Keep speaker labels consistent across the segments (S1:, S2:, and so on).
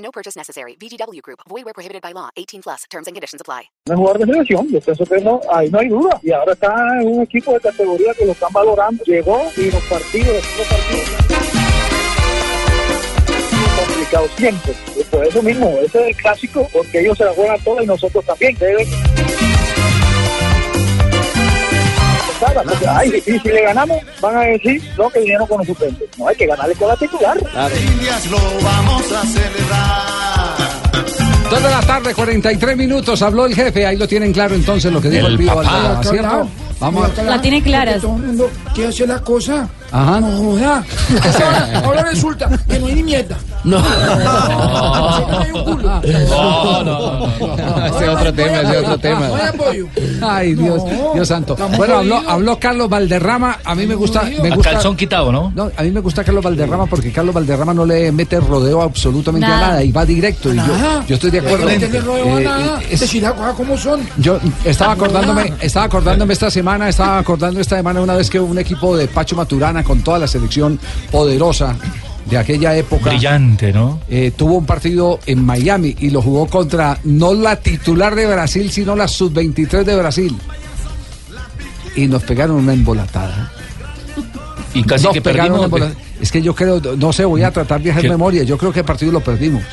S1: No purchase necessary. VGW Group. Void where prohibited by law. 18 plus. Terms and conditions apply.
S2: un jugador de selección, pienso que no, ahí no hay duda. Y ahora está en un equipo de categoría que lo están valorando. Llegó y los partidos, los partidos. complicado siempre. Y por eso mismo, ese es el clásico, porque ellos se la juegan todas y nosotros también. Deben... Porque, ay, y si le ganamos, van a decir, no, que vinieron con los suplentes. No, hay que ganarle con la titular.
S3: Indias lo vamos a celebrar.
S4: Dos de la tarde, 43 minutos. Habló el jefe. Ahí lo tienen claro entonces lo que dijo el,
S5: El
S4: Pío
S5: papá.
S4: Valderrama, ¿cierto? Vamos a...
S6: La tiene clara.
S5: Todo el mundo quiere hacer la cosa.
S4: Ajá.
S5: No joda. Ahora, ahora resulta que no hay ni mierda.
S4: No. No, no, no, no. Ese es otro tema, ese es otro tema. Ay, Dios, Dios santo. Bueno, habló, habló Carlos Valderrama. A mí me gusta, me gusta.
S7: calzón quitado, ¿no?
S4: No, a mí me gusta Carlos Valderrama porque Carlos Valderrama no le mete rodeo absolutamente a
S6: Nada.
S4: y va directo. Y yo, yo estoy de acuerdo.
S5: No le rodeo a
S4: Eh,
S5: nada.
S4: es-
S5: Decir las cosas como son.
S4: Yo estaba acordándome, estaba acordándome esta semana, estaba acordando esta semana una vez que un equipo de Pacho Maturana con toda la selección poderosa de aquella época
S7: Brillante, ¿no?
S4: eh, tuvo un partido en Miami y lo jugó contra no la titular de Brasil, sino la sub-23 de Brasil. Y nos pegaron una embolatada.
S7: Y casi
S4: Nos
S7: que
S4: pegaron una embolatada. Es que yo creo, no sé, voy a tratar de hacer
S7: ¿Qué?
S4: memoria. Yo creo que el partido lo perdimos.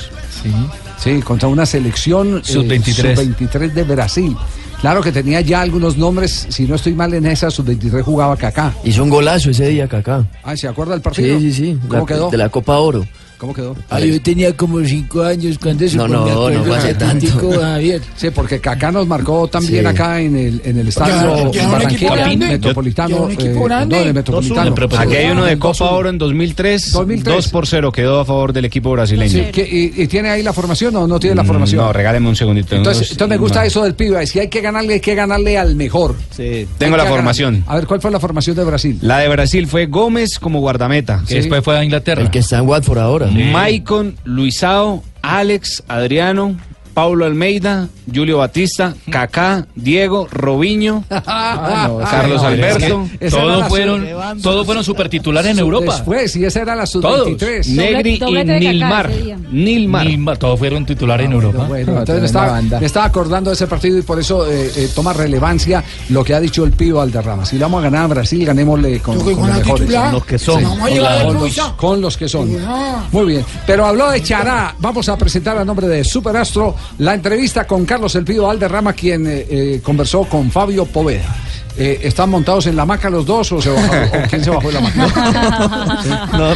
S7: Sí.
S4: Sí, contra una selección eh,
S7: Sub-23.
S4: sub-23 de Brasil. Claro que tenía ya algunos nombres, si no estoy mal en esa sub-23 jugaba Kaká.
S8: Hizo un golazo ese día, Kaká.
S4: Ay, ¿se acuerda del partido?
S8: Sí, sí, sí.
S4: ¿Cómo
S8: La-
S4: quedó?
S8: De la Copa Oro.
S4: ¿Cómo quedó?
S5: Ah, yo tenía como cinco años cuando eso.
S8: No,
S5: pues,
S8: no, no fue hace tanto.
S5: Javier.
S4: Sí, porque Kaká nos marcó también
S8: Sí.
S4: acá en el, en el estadio
S5: Ya, ya,
S4: Barranquilla. Metropolitano. Eh, no, en el Metropolitano.
S7: Pues, aquí
S9: hay uno de Copa. Oro en 2003,
S4: 2003.
S9: 2 por 0 quedó a favor del equipo brasileño.
S4: Sí, ¿qué- y, y tiene ahí la formación o no tiene la formación?
S9: No, regáleme un segundito.
S4: entonces,
S9: unos-
S4: entonces me gusta
S9: no.
S4: eso del pibe. Si hay que ganarle, hay que ganarle al mejor.
S9: Sí, tengo la formación.
S4: ganarle. A ver, ¿cuál fue la formación de Brasil?
S9: La de Brasil fue Gómez como guardameta.
S7: Que después fue a Inglaterra.
S8: El que está en Watford ahora.
S9: Maicon, Luisao, Alex, Adriano, Paulo Almeida, Julio Batista, Kaká, Diego, Robinho, Carlos
S4: no,
S9: Alberto,
S4: es que
S7: Todos fueron, todos fueron supertitulares en Europa.
S4: Después, y esa era la
S7: Todos.
S4: sub-23.
S9: Negri y Nilmar. Nilmar.
S7: Nilmar, todos fueron titulares en Europa.
S4: Bueno, entonces me estaba, me estaba acordando de ese partido y por eso eh, eh, toma relevancia lo que ha dicho el Pío Valderrama. Si le vamos a ganar a Brasil, ganémosle con, con
S5: con
S4: los mejores.
S5: titular.
S7: Los que son.
S4: Con los, con los que son.
S5: Ah.
S4: Muy bien. Pero habló de Chará. Vamos a presentar a nombre de Superastro la entrevista con Carlos El Pío Valderrama, quien eh, eh, conversó con Fabio Poveda. Eh, ¿Están montados en la maca los dos o, se bajó- o quién se bajó de la maca?
S10: No, no,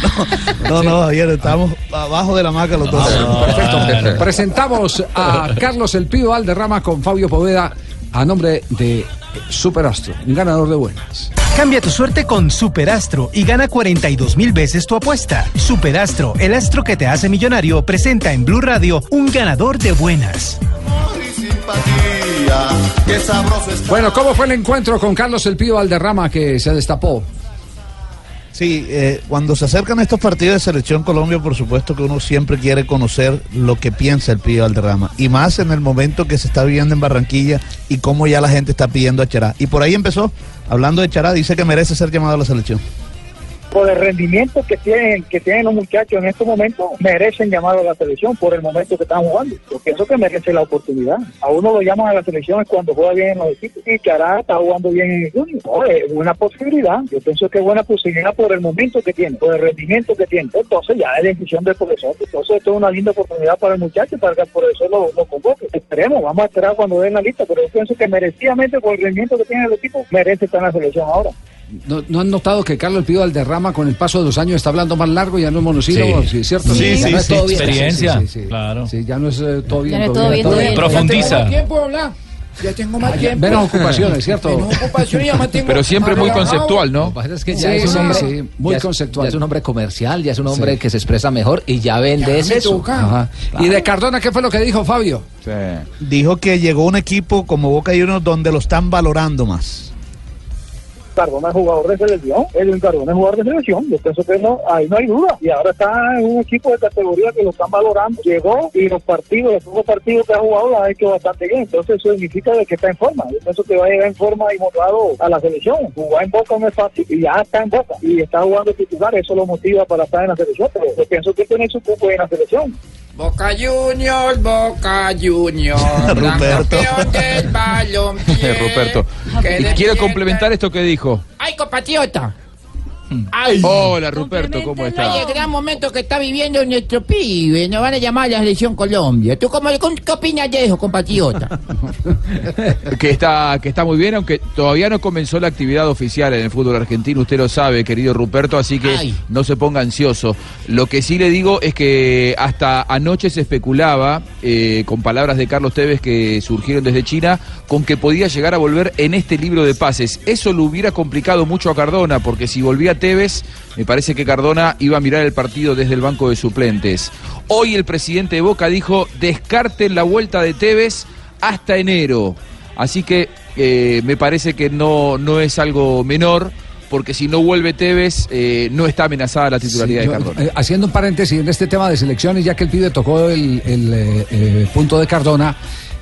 S10: no, no, Javier, estamos abajo de la maca los dos.
S4: Perfecto. Presentamos a Carlos El Pío Valderrama con Fabio Poveda a nombre de Superastro, un ganador de buenas.
S11: Cambia tu suerte con Superastro y gana 42 mil veces tu apuesta. Superastro, el astro que te hace millonario, presenta en Blue Radio un ganador de buenas.
S3: Y simpatía, qué sabroso está.
S4: Bueno, ¿cómo fue el encuentro con Carlos El Pío Valderrama que se destapó?
S10: Sí, eh, cuando se acercan estos partidos de selección Colombia, por supuesto que uno siempre quiere conocer lo que piensa el Pío Valderrama. Y más en el momento que se está viviendo en Barranquilla y cómo ya la gente está pidiendo a Chará. Y por ahí empezó, hablando de Chará, dice que merece ser llamado a la selección.
S2: Por el rendimiento que tienen que tienen los muchachos en estos momentos merecen llamado a la selección por el momento que están jugando. Yo pienso que merece la oportunidad. A uno lo llaman a la selección es cuando juega bien en los equipos y Chará está jugando bien en el junior. Es una posibilidad. Yo pienso que es buena posibilidad por el momento que tiene por el rendimiento que tiene. Entonces ya es decisión del profesor. Entonces esto es una linda oportunidad para el muchacho para que el profesor lo, lo convoque. Esperemos vamos a esperar cuando den la lista pero yo pienso que merecidamente por el rendimiento que tiene el equipo merece estar en la selección ahora
S4: ¿No, no han notado que Carlos Pío Valderrama con el paso de los años está hablando más largo? Ya no es monosílabo,
S7: Sí.
S4: sí, ¿cierto?
S7: Sí,
S4: Ya
S7: sí,
S4: no es
S7: sí,
S4: todo bien.
S7: experiencia,
S4: Sí, sí, sí.
S7: claro.
S4: Sí, ya no es eh, todo bien.
S6: Ya no es
S4: todo
S6: todo
S4: bien,
S6: bien, todo bien.
S7: Profundiza.
S5: ¿Tiempo de hablar? Ya tengo más
S4: Ah,
S5: tiempo.
S4: menos ocupaciones, ¿cierto?
S5: Menos ocupaciones, ya más tengo
S6: Pero siempre muy conceptual, ¿no?
S12: Lo que pasa es que ya
S4: Sí,
S12: es un hombre,
S4: sí, muy
S12: ya es-
S4: conceptual.
S12: ya es un hombre comercial, ya es un hombre
S4: Sí.
S12: que se expresa mejor y ya vende eso.
S4: Ajá. ¿Y de Cardona qué fue lo que dijo Fabio?
S10: Dijo que llegó un equipo como Boca Juniors donde lo están valorando más.
S2: Cardona es jugador de selección, Edwin Cardona es jugador de selección, yo pienso que no, ahí no hay duda, y ahora está en un equipo de categoría que lo están valorando, llegó y los partidos, los pocos partidos que ha jugado lo ha hecho bastante bien, entonces eso significa de que está en forma, yo pienso que va a llegar en forma y motivado a la selección, jugar en Boca no es fácil, y ya está en Boca, y está jugando titular, eso lo motiva para estar en la selección, pero yo pienso que tiene su cupo en la selección.
S5: Boca Juniors, Boca Juniors,
S10: Ruperto.
S5: del.
S6: Ruperto. Y quiero complementar esto que dijo.
S5: ¡Ay, compatriota!
S6: Hola, Ruperto, ¿cómo
S5: Oye,
S6: está?
S5: gran momento que está viviendo nuestro pibe. Nos van a llamar a la selección Colombia. ¿Tú cómo, qué opinas de eso, compatriota?
S6: Que está, que está muy bien, aunque todavía no comenzó la actividad oficial en el fútbol argentino, usted lo sabe, querido Ruperto, así que
S5: Ay.
S6: no se ponga ansioso. Lo que sí le digo es que hasta anoche se especulaba, eh, con palabras de Carlos Tevez que surgieron desde China, con que podía llegar a volver en este libro de pases. Eso lo hubiera complicado mucho a Cardona, porque si volvía Tevez, me parece que Cardona iba a mirar el partido desde el banco de suplentes. Hoy el presidente de Boca dijo, descarten la vuelta de Tevez hasta enero. Así que eh, me parece que no, no es algo menor, porque si no vuelve Tevez, eh, no está amenazada la titularidad
S4: Sí,
S6: de Cardona.
S4: eh, haciendo un paréntesis en este tema de selecciones, ya que el pibe tocó el, el, eh, punto de Cardona.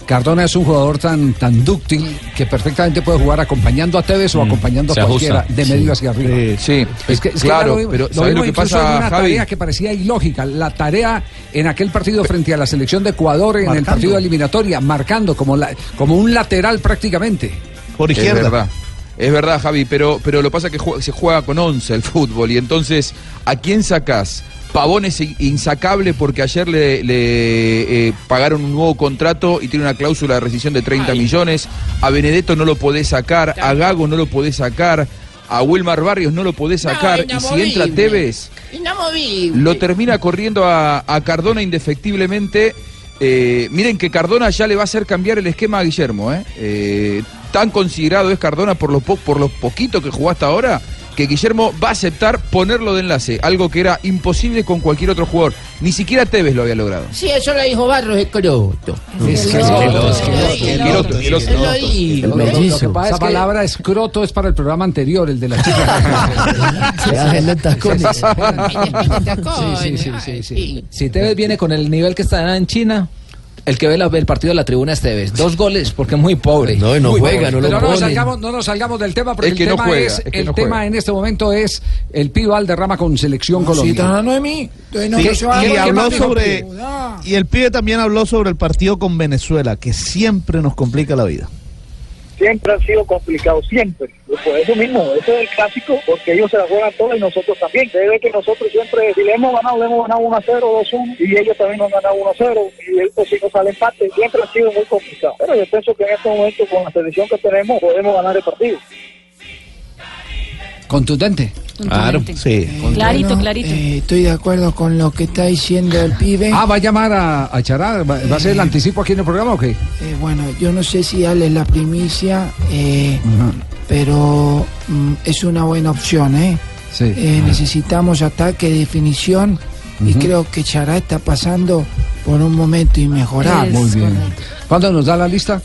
S4: Cardona es un jugador tan, tan dúctil que perfectamente puede jugar acompañando a Tevez o acompañando a
S6: ajusta.
S4: cualquiera de medio hacia arriba.
S6: Sí,
S4: Es que, es que
S6: claro,
S4: ya lo,
S6: pero
S4: lo
S6: ¿sabes
S4: vimos
S6: lo que pasa,
S4: en una
S6: Javi?
S4: tarea que parecía ilógica. La tarea en aquel partido frente a la selección de Ecuador en el partido de eliminatoria, marcando como, la, como un lateral prácticamente.
S10: Por
S6: Es
S10: izquierda.
S6: verdad. Es verdad, Javi, pero, pero lo pasa que se juega con 11 el fútbol y entonces, ¿a quién sacás? Pavón es in- insacable porque ayer le, le, eh, pagaron un nuevo contrato y tiene una cláusula de rescisión de 30 millones. A Benedetto no lo podés sacar, a Gago no lo podés sacar, a Wilmar Barrios no lo podés sacar. y si entra. Tevez,
S5: Inamovible.
S6: lo termina corriendo a, a Cardona indefectiblemente. Eh, miren que Cardona ya le va a hacer cambiar el esquema a Guillermo. ¿eh? Eh, tan considerado es Cardona por lo, po- por lo poquito que jugó hasta ahora que Guillermo va a aceptar ponerlo de enlace, algo que era imposible con cualquier otro jugador. Ni siquiera Tevez lo había logrado.
S5: Sí, eso lo dijo Barros Escroto.
S12: Esa
S4: palabra escroto es para el programa anterior, el de la chica.
S12: Se hacen en tacones.
S5: Sí,
S12: Sí, sí, sí, sí, sí. Si Tevez viene con el nivel que está en China, el que ve la- el partido de la tribuna es Tevez. Dos goles porque es muy pobre.
S8: No, no
S12: Muy
S8: juega,
S12: pobre.
S8: no lo
S4: Pero no nos, salgamos, no nos salgamos del tema porque
S6: Es que
S4: el
S6: no
S4: tema
S6: juega,
S4: es,
S6: es que
S4: el
S6: no
S4: tema en este momento es el pibe Valderrama con selección
S5: Si
S4: Colombia.
S5: hablando de mí, no
S10: Sí,
S5: se
S10: y
S5: va a- ¿qué
S10: habló sobre y el pibe también habló sobre el partido con Venezuela, que siempre nos complica la vida.
S2: siempre han sido complicados, siempre. Por eso mismo, eso es el clásico, porque ellos se la juegan todas y nosotros también. Debe que nosotros siempre, si le hemos ganado, le hemos ganado 1 a 0, 2 1, y ellos también nos han ganado 1 a 0, y si nos sale empate, siempre ha sido muy complicado. Pero yo pienso que en este momento, con la selección que tenemos, podemos ganar el partido.
S4: Contundente.
S10: Claro, sí.
S13: Clarito,
S5: Bueno,
S13: clarito.
S5: eh, estoy de acuerdo con lo que está diciendo el pibe.
S4: Ah, va a llamar a, a Chará. ¿Va, va a ser el anticipo aquí en el programa o qué?
S5: Eh, bueno, yo no sé si darles la primicia, eh, pero mm, es una buena opción, ¿eh?
S4: Sí.
S5: Eh, necesitamos ataque, definición, y creo que Chará está pasando por un momento inmejorable.
S4: Muy bien. ¿Cuándo nos da la lista?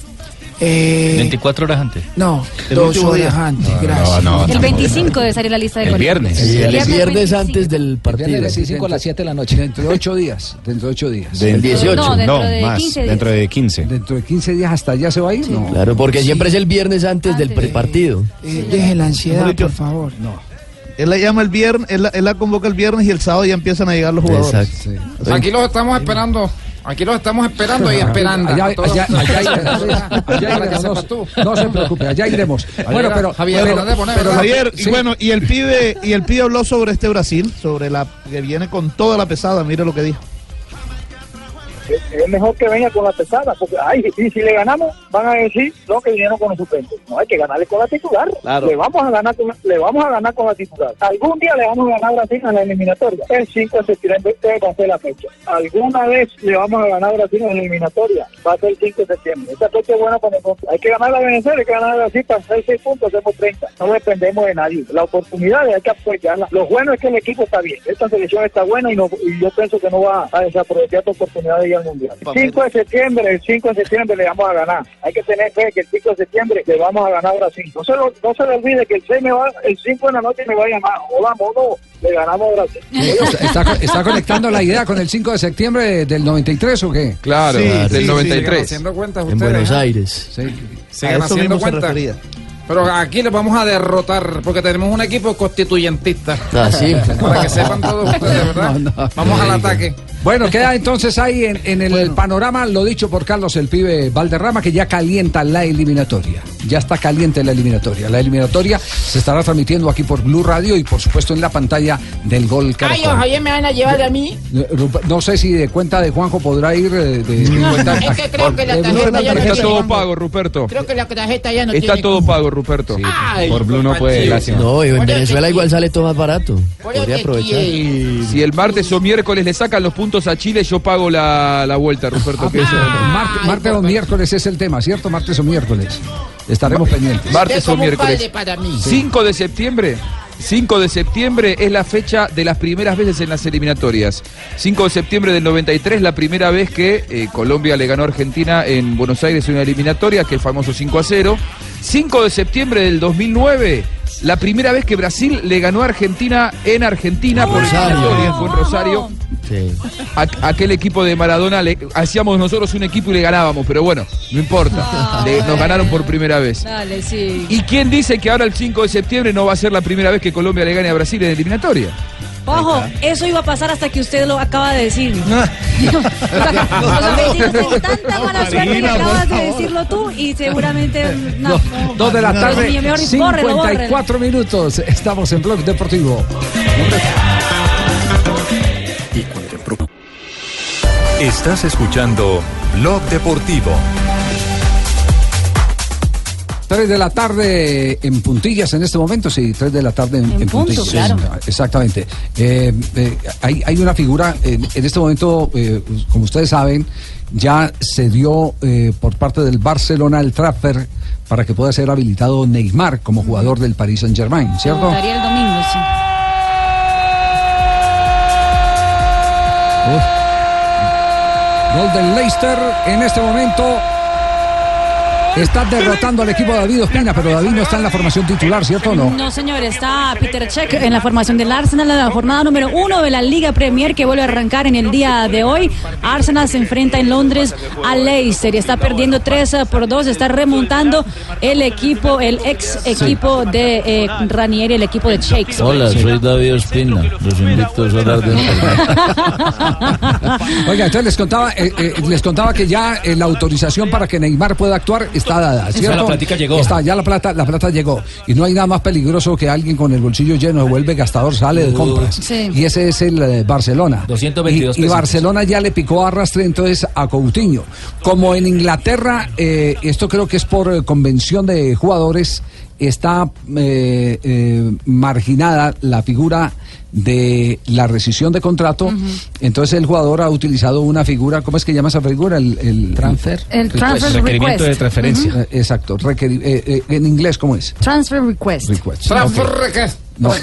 S5: Eh,
S7: 24 horas antes.
S5: no,
S4: El
S5: dos horas
S4: día.
S5: antes, gracias.
S13: el 25 debe salir la lista de
S12: El viernes.
S13: El
S12: El
S13: viernes
S12: viernes
S13: 25.
S12: antes del partido.
S4: Viernes
S12: Viernes 5 a las 7 de la noche.
S4: Dentro de ocho días. Dentro de ocho días.
S13: El 18. No, dentro No, de más, 15 días. dentro
S9: de 15.
S4: Dentro de 15 días hasta allá se va a ir. No.
S8: Claro, porque siempre es el viernes antes del prepartido.
S5: Eh, deje la ansiedad, por favor.
S4: No.
S10: Él la llama el viernes, él la, él la convoca el viernes y el sábado ya empiezan a llegar los jugadores.
S8: Exacto.
S5: Aquí los estamos esperando. Aquí los estamos esperando y esperando.
S4: Allá, allá, allá iremos. Allá iremos. No, no se preocupe, allá iremos. Bueno, pero,
S5: Javier,
S4: pero-
S10: Javier, y bueno, y el pibe, y el pibe habló sobre este Brasil, sobre la que viene con toda la pesada, mire lo que dijo.
S2: Es, mejor que venga con la pesada, porque ay, y si le ganamos, van a decir, no, que vinieron con los suplentes. No, hay que ganarle con la titular.
S9: Claro.
S2: Le vamos a ganar con, le vamos a ganar con la titular. Algún día le vamos a ganar a Brasil en la eliminatoria. El 5 de septiembre va a ser la fecha. Alguna vez le vamos a ganar a Brasil en la eliminatoria. Va a ser el 5 de septiembre. Esta fecha es buena para nosotros. Hay que ganar a Venezuela, hay que ganar a Brasil para hacer 6 puntos, hacemos 30. No dependemos de nadie. La oportunidad hay que apoyarla. Lo bueno es que el equipo está bien. Esta selección está buena y, no, y yo pienso que no va a desaprovechar esta oportunidad de Mundial. 5 de septiembre, el 5 de septiembre le vamos a ganar. Hay que tener fe que el 5 de septiembre le vamos a ganar a Brasil. No se, lo, no se le olvide que el 6 me va, el 5 de la noche me va a llamar. Hola, mono, le ganamos a Brasil.
S4: ¿Está, está conectando la idea con el 5 de septiembre del 93 o qué?
S6: Claro,
S4: Sí,
S6: del
S4: sí, sí.
S6: 93.
S14: haciendo cuenta
S8: En
S14: ustedes,
S8: Buenos
S14: ¿eh?
S8: Aires.
S14: Sigan haciendo cuenta. Pero aquí les vamos a derrotar porque tenemos un equipo constituyentista.
S8: Ah, sí.
S14: Para que sepan todos ustedes, ¿verdad? Vamos al ataque.
S4: Bueno, queda entonces ahí en, en el panorama lo dicho por Carlos el pibe Valderrama que ya calienta la eliminatoria. Ya está caliente la eliminatoria. La eliminatoria se estará transmitiendo aquí por Blue Radio y por supuesto en la pantalla del Gol
S5: Ay,
S4: Caracol.
S5: ojalá me van a llevar a mí.
S4: Eh, No sé si de cuenta de Juanjo podrá ir eh, de, de cuenta-
S5: Es que creo que la tarjeta ya no
S6: Está
S5: tiene.
S6: todo pago, Ruperto.
S5: Creo que la tarjeta ya no
S6: Está
S5: tiene.
S6: todo pago, Ruperto.
S5: Ay,
S9: Por Blue no puede, lástima.
S8: No, y en Venezuela igual sale todo más barato. Podría aprovechar.
S6: Si el martes o miércoles le sacan los puntos a Chile, yo pago la, la vuelta, que eso-
S4: Marte- martes o miércoles es el tema, ¿cierto? Martes o miércoles. Estaremos pendientes.
S6: Martes o miércoles.
S5: padre para mí.
S6: 5 de septiembre. 5 de septiembre es la fecha de las primeras veces en las eliminatorias. 5 de septiembre del 93, la primera vez que eh, Colombia le ganó a Argentina en Buenos Aires en una eliminatoria, que el famoso 5 a 0. 5 de septiembre del 2009, la primera vez que Brasil le ganó a Argentina en Argentina por
S8: Rosario.
S6: fue en Rosario.
S8: Sí.
S6: A- aquel equipo de Maradona, le, hacíamos nosotros un equipo y le ganábamos, pero bueno, no importa. Le- nos ganaron por primera vez.
S13: Dale, sí.
S6: ¿Y quién dice que ahora el 5 de septiembre no va a ser la primera vez que Colombia le gane a Brasil en eliminatoria?
S13: Ojo, eso iba a pasar hasta que usted lo acaba de decir. O sea, me dijo, con tanta mala suerte que acabas de decirlo tú y seguramente... No,
S4: Dos,
S13: no.
S4: dos de la tarde,
S13: mío, mejor bórrelo, bórrelo.
S4: 54 minutos. Estamos en Blog Deportivo.
S15: Estás escuchando Blog Deportivo.
S4: 3 de la tarde en puntillas en este momento, sí, 3 de la tarde en,
S13: En
S4: en
S13: punto,
S4: puntillas.
S13: claro.
S4: Exactamente. Eh, eh, hay, hay una figura, en, en este momento, eh, como ustedes saben, ya se dio por parte del Barcelona el transfer para que pueda ser habilitado Neymar como jugador del Paris Saint Germain, ¿cierto?
S13: Estaría el domingo, sí.
S4: Gol del Leicester en este momento. Está derrotando al equipo de David Ospina, pero David no está en la formación titular, ¿cierto o no?
S13: No, señor, está Peter Cech en la formación del Arsenal, en la jornada número uno de la Liga Premier que vuelve a arrancar en el día de hoy. Arsenal se enfrenta en Londres al Leicester y está perdiendo 3 por 2, está remontando el equipo, el ex equipo de eh, Ranieri, el equipo de Shakes.
S16: Hola, soy David Ospina. Los invito a hablar de
S4: Oiga, entonces les contaba, eh, eh, les contaba que ya eh, la autorización para que Neymar pueda actuar está dada,
S7: Esa
S4: ¿cierto?
S7: la plática llegó.
S4: Está, ya la plata, la plata llegó. Y no hay nada más peligroso que alguien con el bolsillo lleno se vuelve gastador, sale de compras.
S13: Sí.
S4: Y ese es el eh, Barcelona.
S7: 222
S4: y. Barcelona ya le picó arrastre entonces a Coutinho. Como en Inglaterra, eh, esto creo que es por eh, convención de jugadores, está eh, eh, marginada la figura de la rescisión de contrato. Entonces el jugador ha utilizado una figura, ¿cómo es que llama esa figura? El, el transfer.
S13: El transfer
S7: Requerimiento
S13: request.
S7: de transferencia.
S4: Eh, exacto. requeri- eh, eh, en inglés, ¿cómo es?
S13: Transfer request.
S4: Request.
S14: Transfer request.
S4: No, Eh,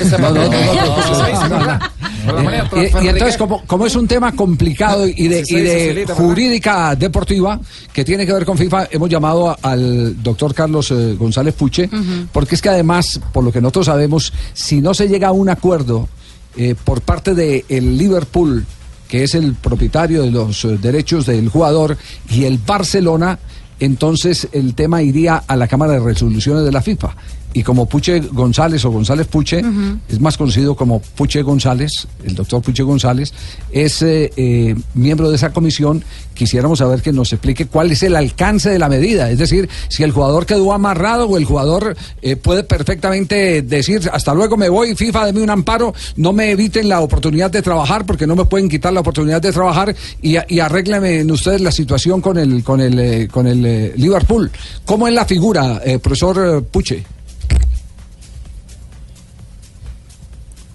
S4: y, y entonces, como, como es un tema complicado y de, y de jurídica deportiva que tiene que ver con FIFA, hemos llamado a- al doctor Carlos eh, González Puche, porque es que además, por lo que nosotros sabemos, si no se llega a un acuerdo eh, por parte del Liverpool, que es el propietario de los eh, derechos del jugador, y el Barcelona, entonces el tema iría a la Cámara de Resoluciones de la FIFA. Y como Puche González o González Puche, es más conocido como Puche González, el doctor Puche González, es eh, eh, miembro de esa comisión, quisiéramos saber que nos explique cuál es el alcance de la medida, es decir, si el jugador quedó amarrado o el jugador eh, puede perfectamente decir, hasta luego me voy, FIFA, deme un amparo, no me eviten la oportunidad de trabajar porque no me pueden quitar la oportunidad de trabajar y, y arréglenme ustedes la situación con el, con el, eh, con el eh, Liverpool. ¿Cómo es la figura, eh, profesor Puche?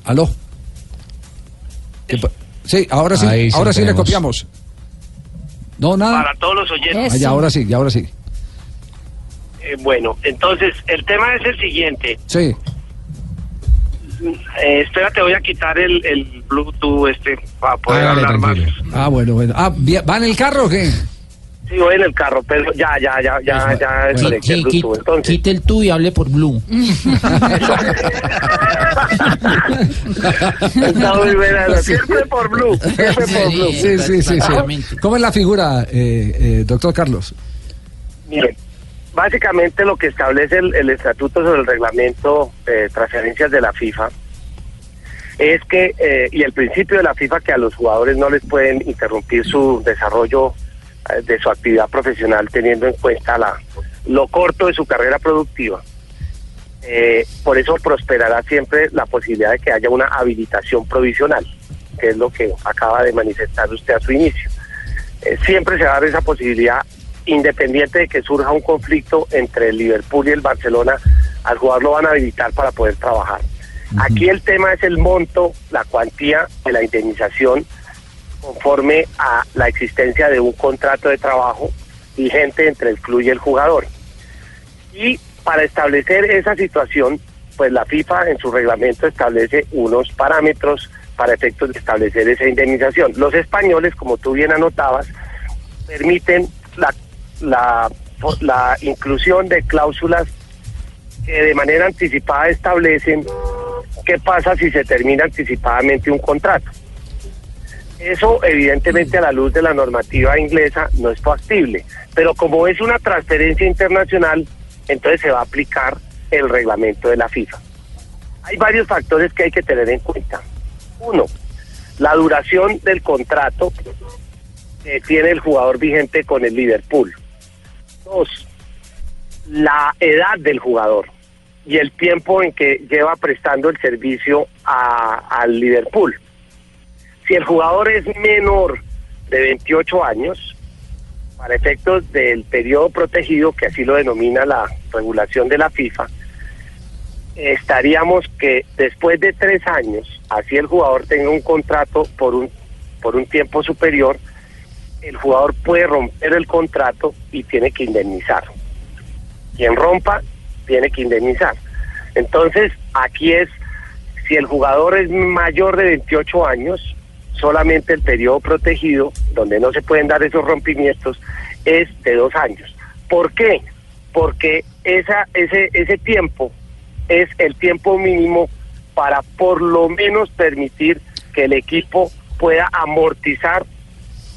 S4: ¿Aló? ¿Qué pa- Sí, ahora sí,
S7: Ahí
S4: ahora sí le copiamos. No, nada.
S17: Para todos los oyentes.
S4: Ah, ya, ahora sí, ya ahora sí.
S17: Eh, bueno, entonces el tema es el siguiente.
S4: Sí.
S17: Eh, espérate, voy a quitar el, el Bluetooth este para poder
S4: Hágale,
S17: hablar más.
S4: Ah, bueno, bueno. Ah, ¿va en el carro o qué?
S17: Sí, voy en el carro, pero ya, ya, ya, ya, ya desconecté el Bluetooth. Entonces,
S5: Quite el tú y hable por Blue.
S17: está muy buena. Siempre por Blue, siempre por Blue.
S4: Sí, sí, sí, sí. ¿Cómo es la figura, eh, eh, doctor Carlos?
S17: Miren, básicamente lo que establece el, el estatuto sobre el reglamento de transferencias de la FIFA es que, eh, y el principio de la FIFA, que a los jugadores no les pueden interrumpir su desarrollo eh, de su actividad profesional teniendo en cuenta la, lo corto de su carrera productiva. Eh, por eso prosperará siempre la posibilidad de que haya una habilitación provisional, que es lo que acaba de manifestar usted a su inicio. Eh, siempre se va a dar esa posibilidad, independiente de que surja un conflicto entre el Liverpool y el Barcelona, al jugador lo van a habilitar para poder trabajar. Aquí el tema es el monto, la cuantía de la indemnización conforme a la existencia de un contrato de trabajo vigente entre el club y el jugador. Y para establecer esa situación, pues la FIFA en su reglamento establece unos parámetros para efectos de establecer esa indemnización. Los españoles, como tú bien anotabas, permiten la, la, la inclusión de cláusulas que de manera anticipada establecen qué pasa si se termina anticipadamente un contrato. Eso evidentemente a la luz de la normativa inglesa no es factible, pero como es una transferencia internacional, entonces se va a aplicar el reglamento de la FIFA. Hay varios factores que hay que tener en cuenta. Uno, la duración del contrato que tiene el jugador vigente con el Liverpool. Dos, la edad del jugador y el tiempo en que lleva prestando el servicio al Liverpool. Si el jugador es menor de 28 años, para efectos del periodo protegido, que así lo denomina la regulación de la FIFA, estaríamos que después de tres años, así el jugador tenga un contrato por un, por un tiempo superior, el jugador puede romper el contrato y tiene que indemnizar. Quien rompa, tiene que indemnizar. Entonces, aquí es, si el jugador es mayor de 28 años, solamente el periodo protegido, donde no se pueden dar esos rompimientos, es de dos años. ¿Por qué? Porque esa, ese, ese tiempo es el tiempo mínimo para por lo menos permitir que el equipo pueda amortizar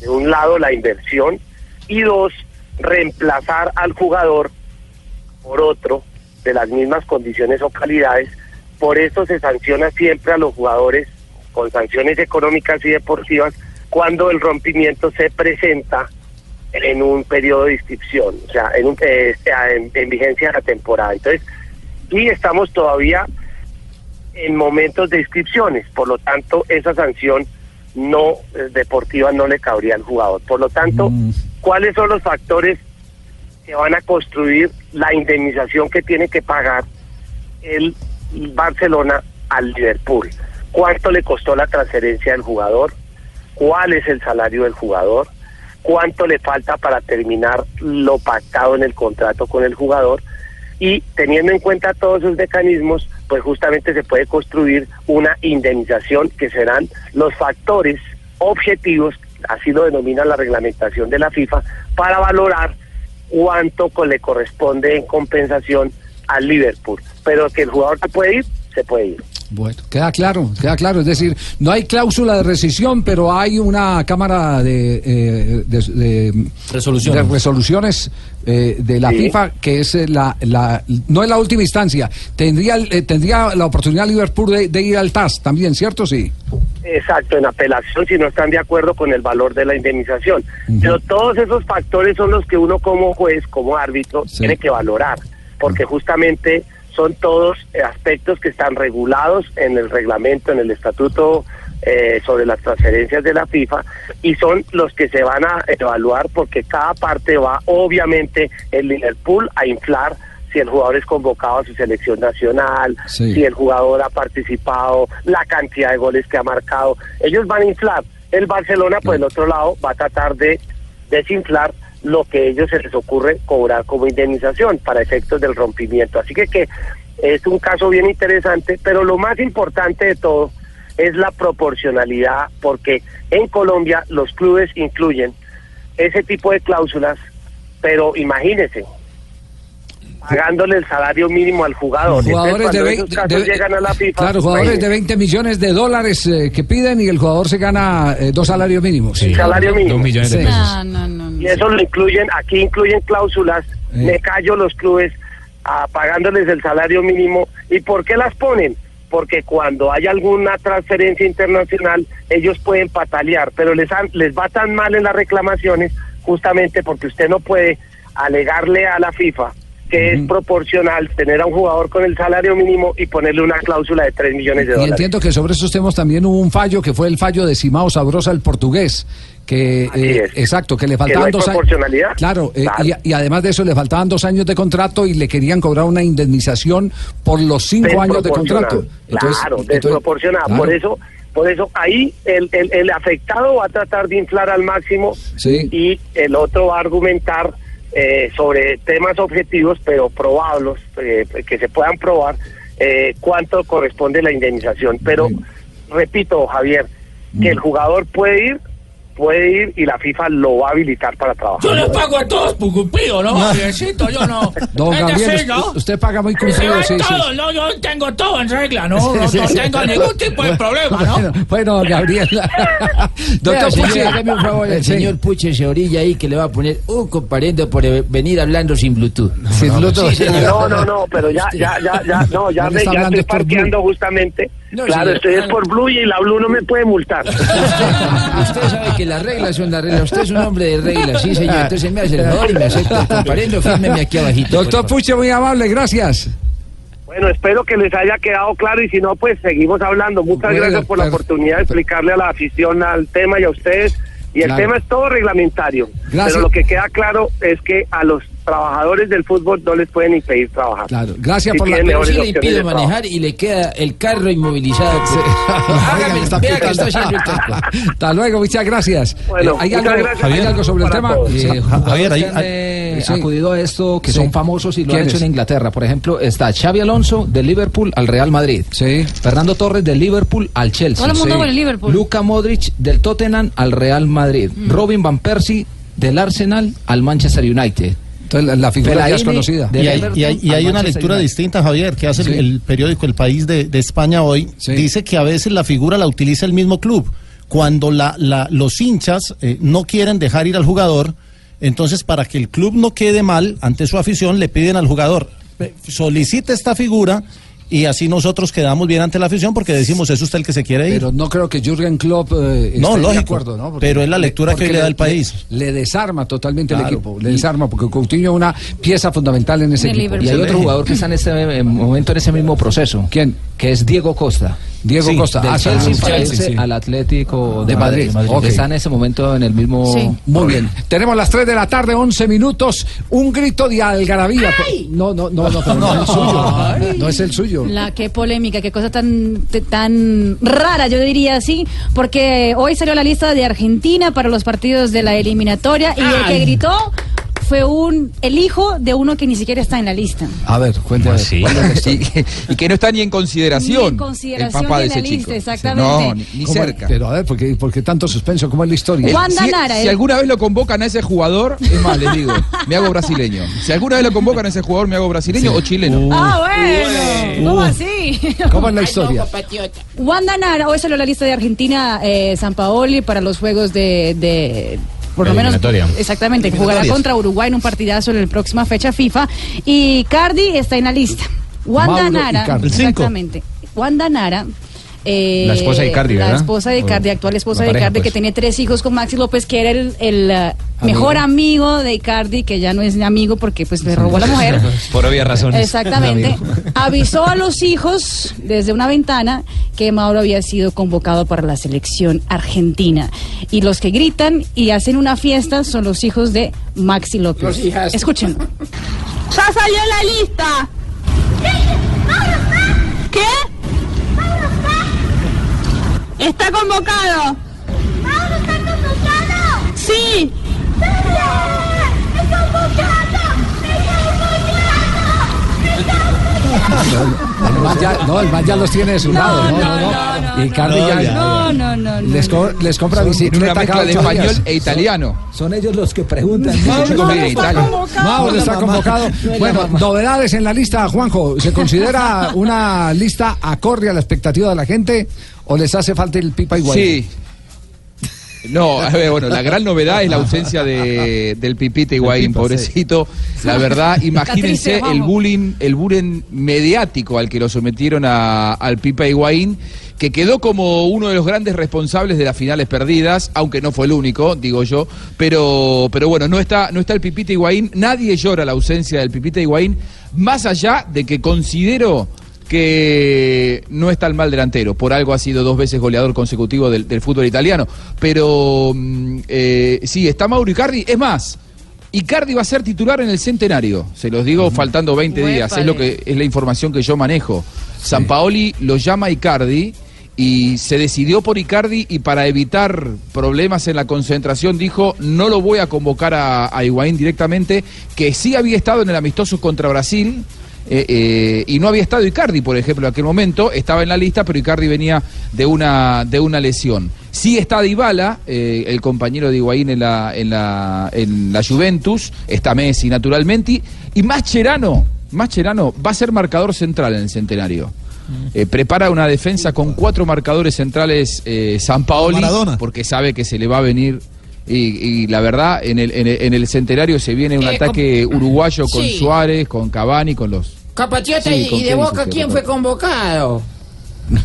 S17: de un lado la inversión y dos, reemplazar al jugador por otro de las mismas condiciones o calidades. Por eso se sanciona siempre a los jugadores con sanciones económicas y deportivas cuando el rompimiento se presenta en un periodo de inscripción, o sea, en, un, eh, en, en vigencia de la temporada. Entonces, y estamos todavía en momentos de inscripciones, por lo tanto, esa sanción no eh, deportiva no le cabría al jugador. Por lo tanto, ¿cuáles son los factores que van a construir la indemnización que tiene que pagar el Barcelona al Liverpool? ¿Cuánto le costó la transferencia del jugador? ¿Cuál es el salario del jugador? ¿Cuánto le falta para terminar lo pactado en el contrato con el jugador? Y teniendo en cuenta todos esos mecanismos, pues justamente se puede construir una indemnización que serán los factores objetivos, así lo denomina la reglamentación de la FIFA, para valorar cuánto le corresponde en compensación al Liverpool. Pero que el jugador se puede ir, se puede ir.
S4: Bueno, queda claro, queda claro. Es decir, no hay cláusula de rescisión, pero hay una cámara de, eh, de, de-
S7: Resoluciones.
S4: de resoluciones eh, de la
S17: Sí.
S4: FIFA que es la, la no es la última instancia. Tendría eh, tendría la oportunidad Liverpool de, de ir al TAS también, ¿cierto? Sí.
S17: Exacto, en apelación si no están de acuerdo con el valor de la indemnización. Pero todos esos factores son los que uno como juez, como árbitro, tiene que valorar, porque justamente son todos aspectos que están regulados en el reglamento, en el estatuto eh, sobre las transferencias de la FIFA y son los que se van a evaluar porque cada parte va obviamente el Liverpool a inflar si el jugador es convocado a su selección nacional,
S4: Sí.
S17: si el jugador ha participado, la cantidad de goles que ha marcado. Ellos van a inflar. El Barcelona, por el otro lado, va a tratar de desinflar lo que a ellos se les ocurre cobrar como indemnización para efectos del rompimiento. Así que, que es un caso bien interesante, pero lo más importante de todo es la proporcionalidad, porque en Colombia los clubes incluyen ese tipo de cláusulas, pero imagínense, pagándole el salario mínimo al jugador. Entonces,
S4: Jugadores de,
S17: cuando
S4: vein-
S17: esos casos
S4: de-
S17: llegan a la FIFA,
S4: Claro, jugadores de 20 millones de dólares eh, que piden y el jugador se gana eh, dos salarios mínimos.
S17: Sí, salario mínimo.
S4: Sí.
S13: No, no, no.
S17: Y eso lo incluyen, aquí incluyen cláusulas, me callo los clubes ah, pagándoles el salario mínimo. ¿Y por qué las ponen? Porque cuando hay alguna transferencia internacional, ellos pueden patalear, pero les, han- les va tan mal en las reclamaciones justamente porque usted no puede alegarle a la FIFA que es proporcional tener a un jugador con el salario mínimo y ponerle una cláusula de 3 millones de
S4: Y
S17: dólares.
S4: entiendo que sobre esos temas también hubo un fallo que fue el fallo de Simao Sabrosa, el portugués. Que, eh, exacto, que le
S17: Que no
S4: faltaban dos años.
S17: proporcionalidad.
S4: Claro, eh,
S17: Claro.
S4: Y, y además de eso le faltaban dos años de contrato y le querían cobrar una indemnización por los cinco años de contrato.
S17: Claro, desproporcionada.
S4: claro.
S17: Por eso, por eso ahí el, el, el afectado va a tratar de inflar al máximo
S4: Sí.
S17: y el otro va a argumentar eh, sobre temas objetivos, pero probables, eh, que se puedan probar eh, cuánto corresponde la indemnización. Pero repito, Javier, que el jugador puede ir, puede ir y la FIFA lo va a habilitar para trabajar.
S18: Yo les pago a todos por cumplido, ¿no? Javiercito, yo no.
S4: Don Gabriel,
S18: decir, ¿no?
S4: usted, paga muy cumplido, sí, sí.
S18: todos, ¿no? Yo tengo todo en regla, ¿no? No, no
S4: Sí, sí.
S18: tengo ningún tipo de problema, ¿no?
S4: Bueno, bueno, Gabriel. Doctor Puche,
S8: hágame un favor, el
S4: Sí.
S8: señor Puche se orilla ahí que le va a poner un comparendo por eh, venir hablando sin Bluetooth.
S4: Sin Bluetooth.
S8: Sí, señor.
S17: No, no, no, pero ya, ya, ya, ya, no, ya,
S8: No
S17: me,
S8: está
S17: ya
S8: hablando
S17: estoy parqueando justamente.
S8: No,
S17: claro, estoy es por Blue y la Blue no me puede multar.
S8: Usted sabe que las reglas son las reglas. Usted es un hombre de reglas, sí, señor. Entonces me hace el favor y me acepta comparendo. Fírmeme aquí abajito.
S4: Doctor Puche, muy amable, gracias.
S17: Bueno, espero que les haya quedado claro y si no, pues seguimos hablando. Muchas
S4: Bueno,
S17: gracias por la oportunidad de explicarle a la afición al tema y a ustedes. Y el
S4: Claro.
S17: tema es todo reglamentario.
S4: Gracias.
S17: Pero lo que queda claro es que a los trabajadores del fútbol no les pueden impedir trabajar.
S4: Claro, gracias
S17: Si
S4: por la
S8: Pero
S17: mejores
S8: sí le
S17: opciones de
S8: impide manejar y le queda el carro inmovilizado. Hágame,
S4: Está
S8: vea que casco.
S4: Hasta luego, muchas gracias.
S17: Bueno,
S4: Eh, ¿hay,
S17: muchas
S4: algo,
S17: gracias.
S4: ¿Hay algo sobre el tema? Sí.
S12: Eh,
S4: Javier,
S12: han, eh,
S4: sí.
S12: acudido a esto, que
S4: Sí.
S12: son famosos y lo han hecho en Inglaterra. Por ejemplo, está Xavi Alonso del Liverpool al Real Madrid.
S4: Sí.
S12: Fernando Torres del Liverpool al Chelsea.
S13: Todo el mundo el Liverpool.
S12: Luka Modric del Tottenham al Real Madrid. Robin Van Persie del Arsenal al Manchester United.
S4: Entonces, la, la figura ya es conocida.
S19: Y hay,
S12: Everton
S19: y hay- y
S12: al
S19: hay una lectura
S12: United.
S19: distinta, Javier, que hace el-
S4: Sí.
S19: el, periódico El País de, de España hoy. Dice que a veces la figura la utiliza el mismo club. Cuando la, la- los hinchas eh, no quieren dejar ir al jugador, entonces para que el club no quede mal ante su afición, le piden al jugador, "Ve, solicite esta figura y así nosotros quedamos bien ante la afición porque decimos, es usted el que se quiere ir.
S4: Pero no creo que Jürgen Klopp eh,
S19: No,
S4: esté de
S19: lógico,
S4: acuerdo, ¿no?
S19: pero es la lectura que le da el país.
S4: Le, desarma totalmente el equipo, le desarma, porque Coutinho es una pieza fundamental en ese
S13: En
S4: equipo.
S12: Y hay otro jugador que está en este momento en ese mismo proceso.
S4: ¿Quién?
S12: Que es Diego Costa.
S4: Diego
S12: Sí,
S4: Costa.
S12: Del
S4: Ah,
S12: Chelsea
S4: sí, sí.
S12: al Atlético
S4: De Madrid. Ok.
S12: Está en ese momento en el mismo.
S13: Sí.
S4: Muy bien. Tenemos las 3 de la tarde, 11 minutos. Un grito de algarabía. No, no, no, no, pero no, es el suyo. No es el suyo.
S13: La qué polémica, qué cosa tan tan rara, yo diría así, porque hoy salió la lista de Argentina para los partidos de la eliminatoria y el que gritó fue un el hijo de uno que ni siquiera está en la lista.
S4: A ver, cuéntame.
S6: y, y que no está ni en consideración.
S13: Ni en consideración
S6: el papá de,
S13: la
S6: ese
S13: lista,
S6: chico.
S13: exactamente.
S6: No, ni, ni
S4: ¿Cómo-
S6: cerca.
S4: Pero a ver, ¿por qué, por qué tanto suspenso? ¿Cómo es la historia?
S13: Wanda
S6: si,
S13: Nara,
S6: si
S13: eh.
S6: alguna vez lo convocan a ese jugador, es más, les digo, me hago brasileño. Si alguna vez lo convocan a ese jugador, me hago brasileño o chileno.
S13: Ah, bueno. ¿Cómo así?
S4: ¿Cómo es la historia?
S13: Wanda Nara, hoy salió la lista de Argentina, eh, San Paoli para los juegos de, de- por lo menos exactamente, que jugará contra Uruguay en un partidazo en la próxima fecha FIFA. Y Cardi está en la lista. Wanda
S19: Mauro
S13: Nara, exactamente. Wanda Nara eh,
S9: La esposa de Icardi,
S13: La
S9: ¿verdad?
S13: esposa de Icardi, actual esposa
S9: la
S13: de Icardi, que
S9: pues.
S13: tenía tres hijos con Maxi López, que era el, el, eh, mejor amigo de Icardi, que ya no es amigo porque pues le robó a la mujer.
S9: Por obvias razones.
S13: Exactamente. Avisó a los hijos desde una ventana que Mauro había sido convocado para la selección argentina. Y los que gritan y hacen una fiesta son los hijos de Maxi López.
S18: Los hijas.
S13: Escuchen.
S20: Ya salió la lista. ¿Qué? Está convocado. ¿Mauro está convocado? Sí. ¡Es convocado!
S4: El man ya, no, el man ya los tiene de su lado. No, no, no.
S19: No,
S4: ya,
S19: ya,
S13: No, no, no.
S4: les, co- les compra bicicleta cada
S6: de
S4: ocho
S6: español
S4: días.
S6: e italiano.
S12: Son ellos los que preguntan.
S6: Viene de Italia.
S4: Mauro está convocado. Bueno, novedades en la lista, Juanjo. ¿Se considera una lista acorde a la expectativa de la gente o les hace falta el pipa igual?
S6: Sí. No, a ver, bueno, la gran novedad es la ausencia de, del Pipita Higuaín,
S4: Pipa,
S6: pobrecito. La verdad, imagínense
S13: triste,
S6: el bullying, el bullying mediático al que lo sometieron a- al Pipa Higuaín, que quedó como uno de los grandes responsables de las finales perdidas, aunque no fue el único, digo yo. Pero, pero bueno, no está, no está el Pipita Higuaín, nadie llora la ausencia del Pipita Higuaín, más allá de que considero que no está el mal delantero. Por algo ha sido dos veces goleador consecutivo del, del fútbol italiano. Pero mm, eh, sí, está Mauro Icardi. Es más, Icardi va a ser titular en el centenario. Se los digo faltando 20 días. Es lo que es la información que yo manejo. San Paoli lo llama Icardi y se decidió por Icardi y para evitar problemas en la concentración dijo no lo voy a convocar a, a Higuaín directamente, que sí había estado en el amistoso contra Brasil. Eh, eh, y no había estado Icardi, por ejemplo, en aquel momento, estaba en la lista, pero Icardi venía de una, de una lesión. Sí está Dybala, eh, el compañero de Higuaín en la, en, la, en la Juventus, está Messi naturalmente, y Mascherano, Mascherano va a ser marcador central en el centenario. Eh, prepara una defensa con cuatro marcadores centrales eh, San Paoli,
S10: Maradona.
S6: porque sabe que se le va a venir. Y, y la verdad, en el, en, el, en el centenario se viene un
S18: Eh,
S6: ataque uruguayo con
S18: sí.
S6: Suárez, con Cavani, con los.
S18: Capachiota,
S6: Sí,
S18: y,
S6: ¿con
S18: y de Boca, ¿quién fue convocado?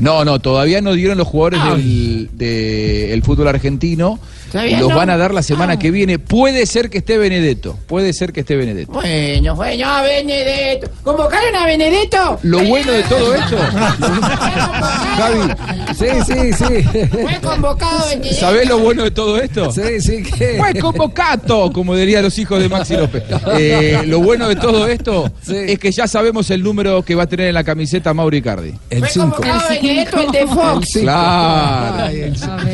S6: No, no, todavía no dieron los jugadores
S18: Ay.
S6: del, de- el fútbol argentino. Los
S18: no.
S6: van a dar la semana
S18: Ah.
S6: que viene. Puede ser que esté Benedetto. Puede ser que esté Benedetto.
S18: Bueno, bueno, a Benedetto. ¿Convocaron a Benedetto?
S6: Lo bueno de todo esto.
S4: Javi. Sí, sí, sí.
S18: Fue convocado Benedetto.
S6: ¿Sabés lo bueno de todo esto?
S4: Sí, sí, que.
S6: Fue convocado, como dirían los hijos de Maxi López. Eh, lo bueno de todo esto es que ya sabemos el número que va a tener en la camiseta Mauro Icardi.
S4: El
S18: Fue
S4: 5.
S18: convocado Benedetto, el de Fox.
S6: Claro.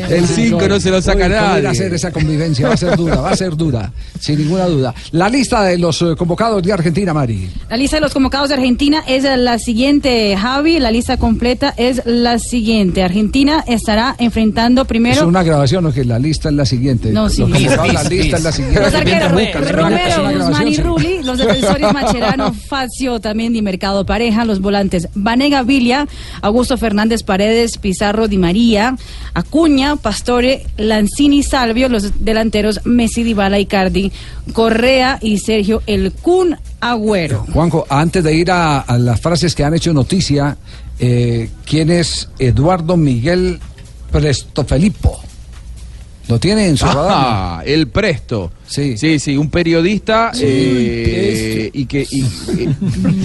S6: El 5 no se lo saca
S4: Uy, ¿cómo
S6: nadie.
S4: Ser esa convivencia? Va a ser dura, va a ser dura, sin ninguna duda. La lista de los eh, convocados de Argentina, Mari.
S13: La lista de los convocados de Argentina es la siguiente, Javi. La lista completa es la siguiente. Argentina estará enfrentando
S4: Es
S13: primero
S4: una grabación, ¿no? Que la lista es la siguiente.
S13: No, sí.
S4: Los convocados, la lista es la siguiente.
S13: los arqueros
S4: es
S13: Romero, Guzmán y. Rulli, los defensores Macherano, Facio, también Di Mercado Pareja, los volantes Vanega Villa, Augusto Fernández Paredes, Pizarro Di María, Acuña, Pastore, Lanzini Salvio, los delanteros Messi, Dybala, Icardi, Correa y Sergio El Kun Agüero.
S4: Juanjo, antes de ir a, a las frases que han hecho noticia, eh, ¿quién es Eduardo Miguel Prestofelipo? ¿Lo tiene en su radar?
S6: Ah, el Presto.
S4: Sí.
S6: sí, sí, un periodista
S4: Sí,
S6: eh, y que y, eh,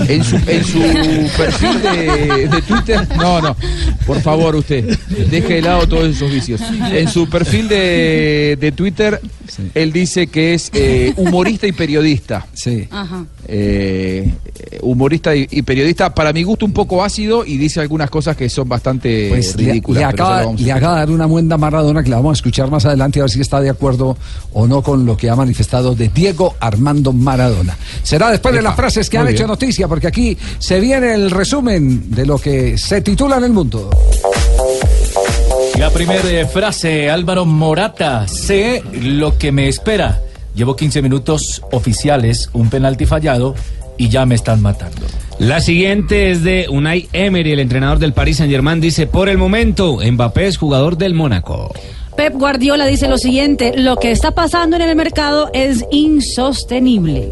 S6: en, su, en su perfil de, de Twitter, no, no, por favor usted, deje de lado todos esos vicios. En su perfil de, de Twitter Él dice que es eh, humorista y periodista.
S4: Sí.
S13: Ajá.
S6: Eh, humorista y, y periodista, para mi gusto un poco ácido y dice algunas cosas que son bastante
S4: Pues
S6: ridículas.
S4: le acaba de dar una muenda a Maradona que la vamos a escuchar más adelante a ver si está de acuerdo o no con lo que ha manifestado de Diego Armando Maradona. Será después de las frases que han hecho noticia, porque aquí se viene el resumen de lo que se titula en el mundo.
S7: La primera eh, frase, Álvaro Morata, sé lo que me espera. Llevo 15 minutos oficiales, un penalti fallado y ya me están matando.
S9: La siguiente es de Unai Emery, el entrenador del Paris Saint-Germain. Dice, por el momento, Mbappé es jugador del Mónaco.
S13: Pep Guardiola dice lo siguiente, lo que está pasando en el mercado es insostenible.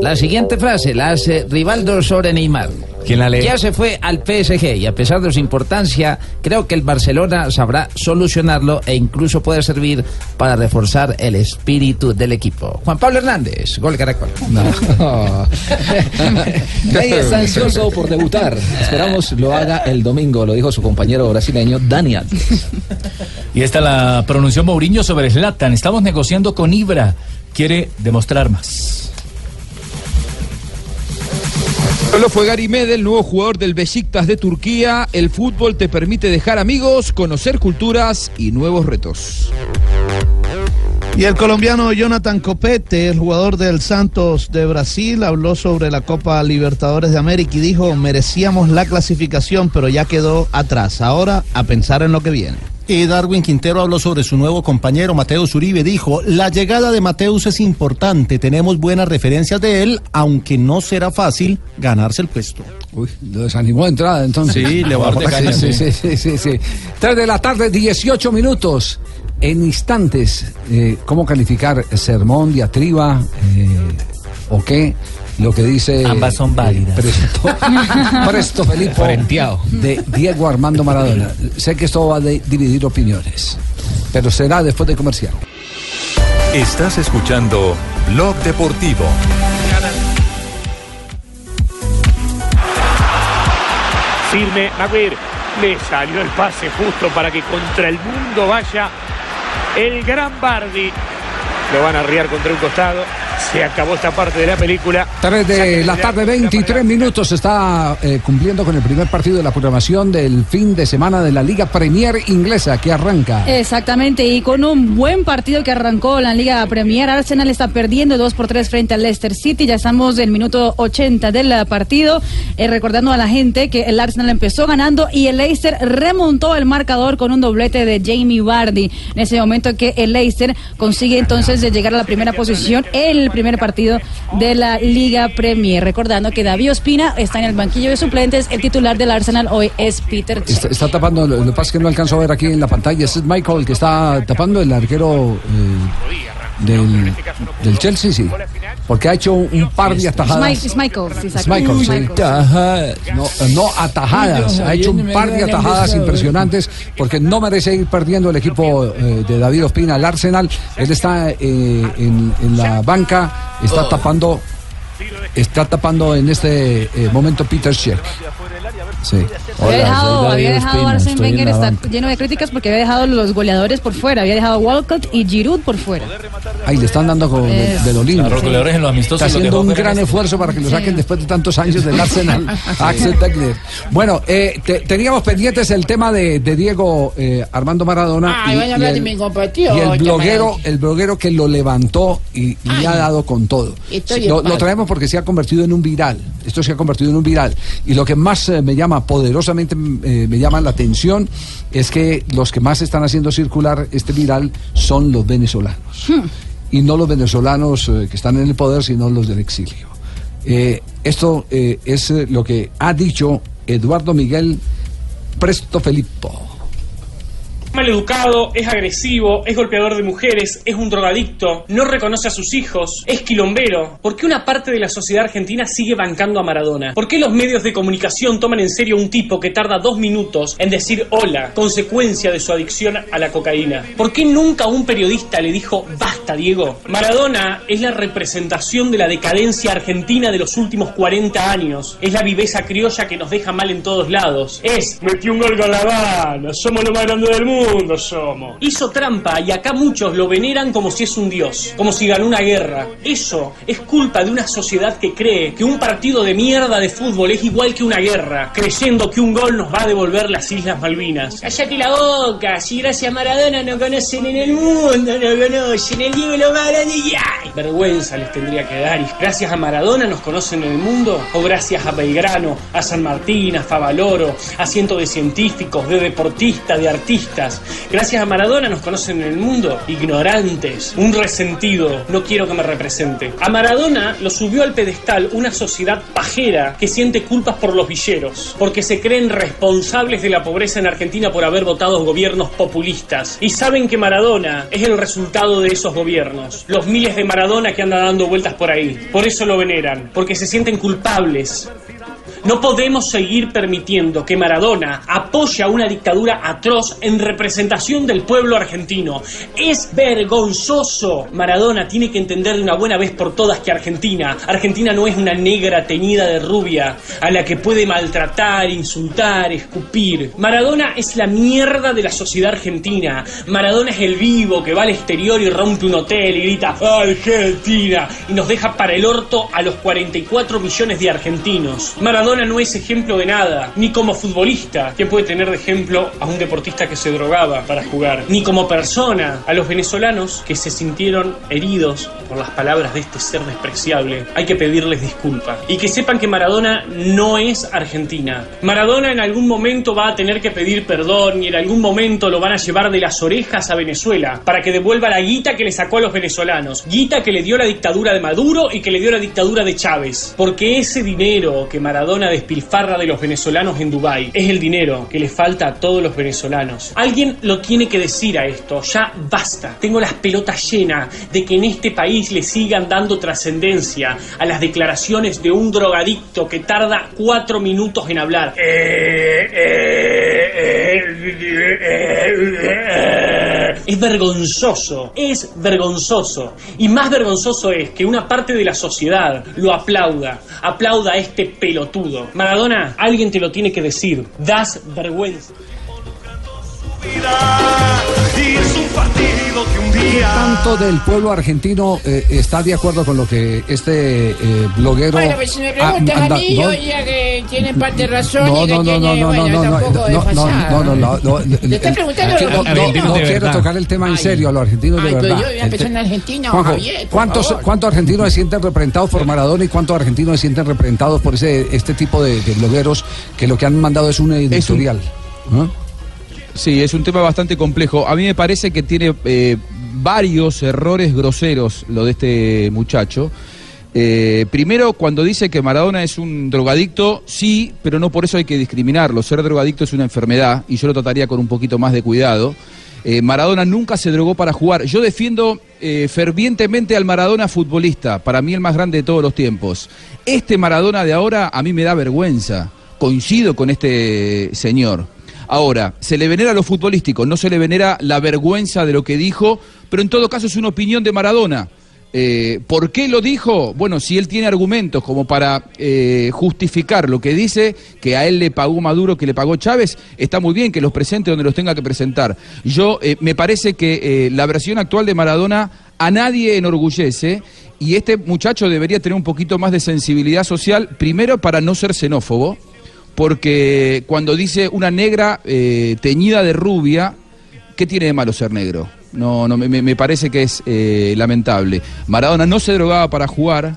S8: La siguiente frase la hace Rivaldo sobre Neymar.
S9: ¿Quién la lee?
S8: Ya se fue al PSG y a pesar de su importancia, creo que el Barcelona sabrá solucionarlo e incluso puede servir para reforzar el espíritu del equipo. Juan Pablo Hernández, Gol Caracol.
S12: Nadie está ansioso por debutar. Esperamos lo haga el domingo, lo dijo su compañero brasileño Dani Alves.
S7: Y esta la pronunció Mourinho sobre Zlatan. Estamos negociando con Ibra. Quiere demostrar más.
S6: Solo fue Gary Medel, nuevo jugador del Besiktas de Turquía. El fútbol te permite dejar amigos, conocer culturas y nuevos retos.
S10: Y el colombiano Jonathan Copete, el jugador del Santos de Brasil, habló sobre la Copa Libertadores de América y dijo, merecíamos la clasificación, pero ya quedó atrás. Ahora a pensar en lo que viene.
S19: Darwin Quintero habló sobre su nuevo compañero Mateus Uribe. Dijo, la llegada de Mateus es importante, tenemos buenas referencias de él, aunque no será fácil ganarse el puesto.
S4: Uy, lo desanimó de entrada entonces.
S19: Sí, le caña,
S4: sí.
S19: sí,
S4: sí, sí, sí. Tres de la tarde, 18 minutos. En instantes, eh, ¿cómo calificar sermón, diatriba eh, o qué? Lo que dice.
S7: Ambas son válidas.
S4: presto, presto Felipe. De Diego Armando Maradona. Sé que esto va a de- dividir opiniones, pero será después de comercial.
S15: Estás escuchando Blog Deportivo.
S21: Firme, Maguire. Le salió el pase justo para que contra el mundo vaya el gran Bardi. Lo van a arriar contra un costado. Se acabó esta parte de la película.
S4: 3 de la tarde, 23 minutos. Se está eh, cumpliendo con el primer partido de la programación del fin de semana de la Liga Premier Inglesa que arranca.
S13: Exactamente, y con un buen partido que arrancó la Liga Premier, Arsenal está perdiendo 2 por 3 frente al Leicester City, ya estamos en el minuto 80 del partido, Eh, recordando a la gente que el Arsenal empezó ganando y el Leicester remontó el marcador con un doblete de Jamie Vardy, en ese momento que el Leicester consigue entonces de llegar a la primera posición en primer partido de la Liga Premier, recordando que David Ospina está en el banquillo de suplentes, el titular del Arsenal hoy es Peter.
S4: Está, está tapando, lo, que pasa es que no alcanzo a ver aquí en la pantalla. Es Michael que está tapando el arquero eh, del, del Chelsea, sí. Porque ha hecho un par de atajadas.
S13: Es Michael, sí,
S4: Es
S13: exacto.
S4: Michael, sí.
S13: Michael.
S4: No, no atajadas, ha hecho un par de atajadas impresionantes porque no merece ir perdiendo el equipo eh, de David Ospina, el Arsenal. Él está eh, en, en la banca, está tapando, está tapando en este eh, momento Peter Schick. Sí.
S13: había dejado, había dejado Arsene Wenger está lleno de críticas porque había dejado los goleadores por fuera, había dejado Walcott y Giroud por fuera.
S4: Ahí le están dando con, de,
S13: Es-
S4: de lo lindo.
S7: Claro, goleadores en los amistosos
S4: Está haciendo un gran
S7: este-
S4: esfuerzo para que lo saquen
S13: Sí.
S4: después de tantos años del Arsenal. Axel Tecler. Bueno, eh, te- teníamos pendientes el tema de, de Diego eh, Armando Maradona.
S18: Ay, van a hablar de mi compatriota,
S4: y el bloguero, el bloguero que lo levantó y, y le ha dado con todo. Lo, lo traemos porque se ha convertido en un viral. Esto se ha convertido en un viral. Y lo que más eh, me llama, poderosamente eh, me llama la atención, es que los que más están haciendo circular este viral son los venezolanos y no los venezolanos eh, que están en el poder, sino los del exilio. Eh, esto es lo que ha dicho Eduardo Miguel Presto Filippo.
S22: Maleducado, es agresivo, es golpeador de mujeres, es un drogadicto, no reconoce a sus hijos, es quilombero. ¿Por qué una parte de la sociedad argentina sigue bancando a Maradona? ¿Por qué los medios de comunicación toman en serio a un tipo que tarda dos minutos en decir hola, consecuencia de su adicción a la cocaína? ¿Por qué nunca un periodista le dijo basta, Diego? Maradona es la representación de la decadencia argentina de los últimos 40 años. Es la viveza criolla que nos deja mal en todos lados. Es metió un gol con la Habana, somos lo más grande del mundo. Mundo somos. Hizo trampa y acá muchos lo veneran como si es un dios, como si ganó una guerra. Eso es culpa de una sociedad que cree que un partido de mierda de fútbol es igual que una guerra, creyendo que un gol nos va a devolver las Islas Malvinas. Cállate la boca, si gracias a Maradona no conocen en el mundo, no conocen el Diego lo más grande que hay. Vergüenza les tendría que dar y gracias a Maradona nos conocen en el mundo o gracias a Belgrano, a San Martín, a Favaloro, a cientos de científicos, de deportistas, de artistas. Gracias a Maradona nos conocen en el mundo ignorantes, un resentido, no quiero que me represente. A Maradona lo subió al pedestal una sociedad pajera que siente culpas por los villeros, porque se creen responsables de la pobreza en Argentina por haber votado gobiernos populistas. Y saben que Maradona es el resultado de esos gobiernos. Los miles de Maradona que andan dando vueltas por ahí. Por eso lo veneran, porque se sienten culpables. No podemos seguir permitiendo que Maradona apoye a una dictadura atroz en representación del pueblo argentino. Es vergonzoso. Maradona tiene que entender de una buena vez por todas que Argentina, Argentina no es una negra teñida de rubia a la que puede maltratar, insultar, escupir. Maradona es la mierda de la sociedad argentina. Maradona es el vivo que va al exterior y rompe un hotel y grita Argentina y nos deja para el orto a los 44 millones de argentinos. No es ejemplo de nada, ni como futbolista, que puede tener de ejemplo a un deportista que se drogaba para jugar, ni como persona, a los venezolanos que se sintieron heridos por las palabras de este ser despreciable. Hay que pedirles disculpas. Y que sepan que Maradona no es Argentina. Maradona en algún momento va a tener que pedir perdón y en algún momento lo van a llevar de las orejas a Venezuela para que devuelva la guita que le sacó a los venezolanos. Guita que le dio la dictadura de Maduro y que le dio la dictadura de Chávez. Porque ese dinero que Maradona despilfarra de los venezolanos en Dubái es el dinero que le falta a todos los venezolanos. Alguien lo tiene que decir a esto, ya basta. Tengo las pelotas llenas de que en este país le sigan dando trascendencia a las declaraciones de un drogadicto que tarda cuatro minutos en hablar. Es vergonzoso, es vergonzoso. Y más vergonzoso es que una parte de la sociedad lo aplauda, aplauda a este pelotudo. Maradona, alguien te lo tiene que decir. Das vergüenza.
S4: ¿Qué tanto del pueblo argentino eh, está de acuerdo con lo que este eh, bloguero
S18: Bueno, pues si me preguntas a
S4: anda-
S18: mí,
S4: no,
S18: yo diría que tiene parte razón
S4: no,
S18: y que
S4: no, no,
S18: tiene,
S4: no, no,
S18: bueno,
S4: no, no,
S18: tampoco
S4: no,
S18: de
S4: no, no,
S18: pasada.
S4: no, no,
S18: preguntando
S4: quiero tocar el tema en serio, a los argentinos de
S18: Ay, pero
S4: verdad.
S18: yo voy a empezar en Argentina,
S4: Juanjo,
S18: Javier, por
S4: ¿cuántos. ¿cuántos argentinos se sienten representados por Maradona y cuántos argentinos se sienten representados por ese este tipo de, de blogueros que lo que han mandado es un editorial? ¿no?
S6: Sí, es un tema bastante complejo. A mí me parece que tiene eh, varios errores groseros lo de este muchacho. Eh, primero, cuando dice que Maradona es un drogadicto, sí, pero no por eso hay que discriminarlo. Ser drogadicto es una enfermedad y yo lo trataría con un poquito más de cuidado. Eh, Maradona nunca se drogó para jugar. Yo defiendo eh, fervientemente al Maradona futbolista, para mí el más grande de todos los tiempos. Este Maradona de ahora a mí me da vergüenza. Coincido con este señor. Ahora, se le venera lo futbolístico, no se le venera la vergüenza de lo que dijo, pero en todo caso es una opinión de Maradona. Eh, ¿Por qué lo dijo? Bueno, si él tiene argumentos como para eh, justificar lo que dice, que a él le pagó Maduro, que le pagó Chávez, está muy bien que los presente donde los tenga que presentar. Yo eh, me parece que la versión actual de Maradona a nadie enorgullece y este muchacho debería tener un poquito más de sensibilidad social, primero para no ser xenófobo, porque cuando dice una negra teñida de rubia, ¿qué tiene de malo ser negro? No, no me, me- parece que es eh, lamentable. Maradona no se drogaba para jugar.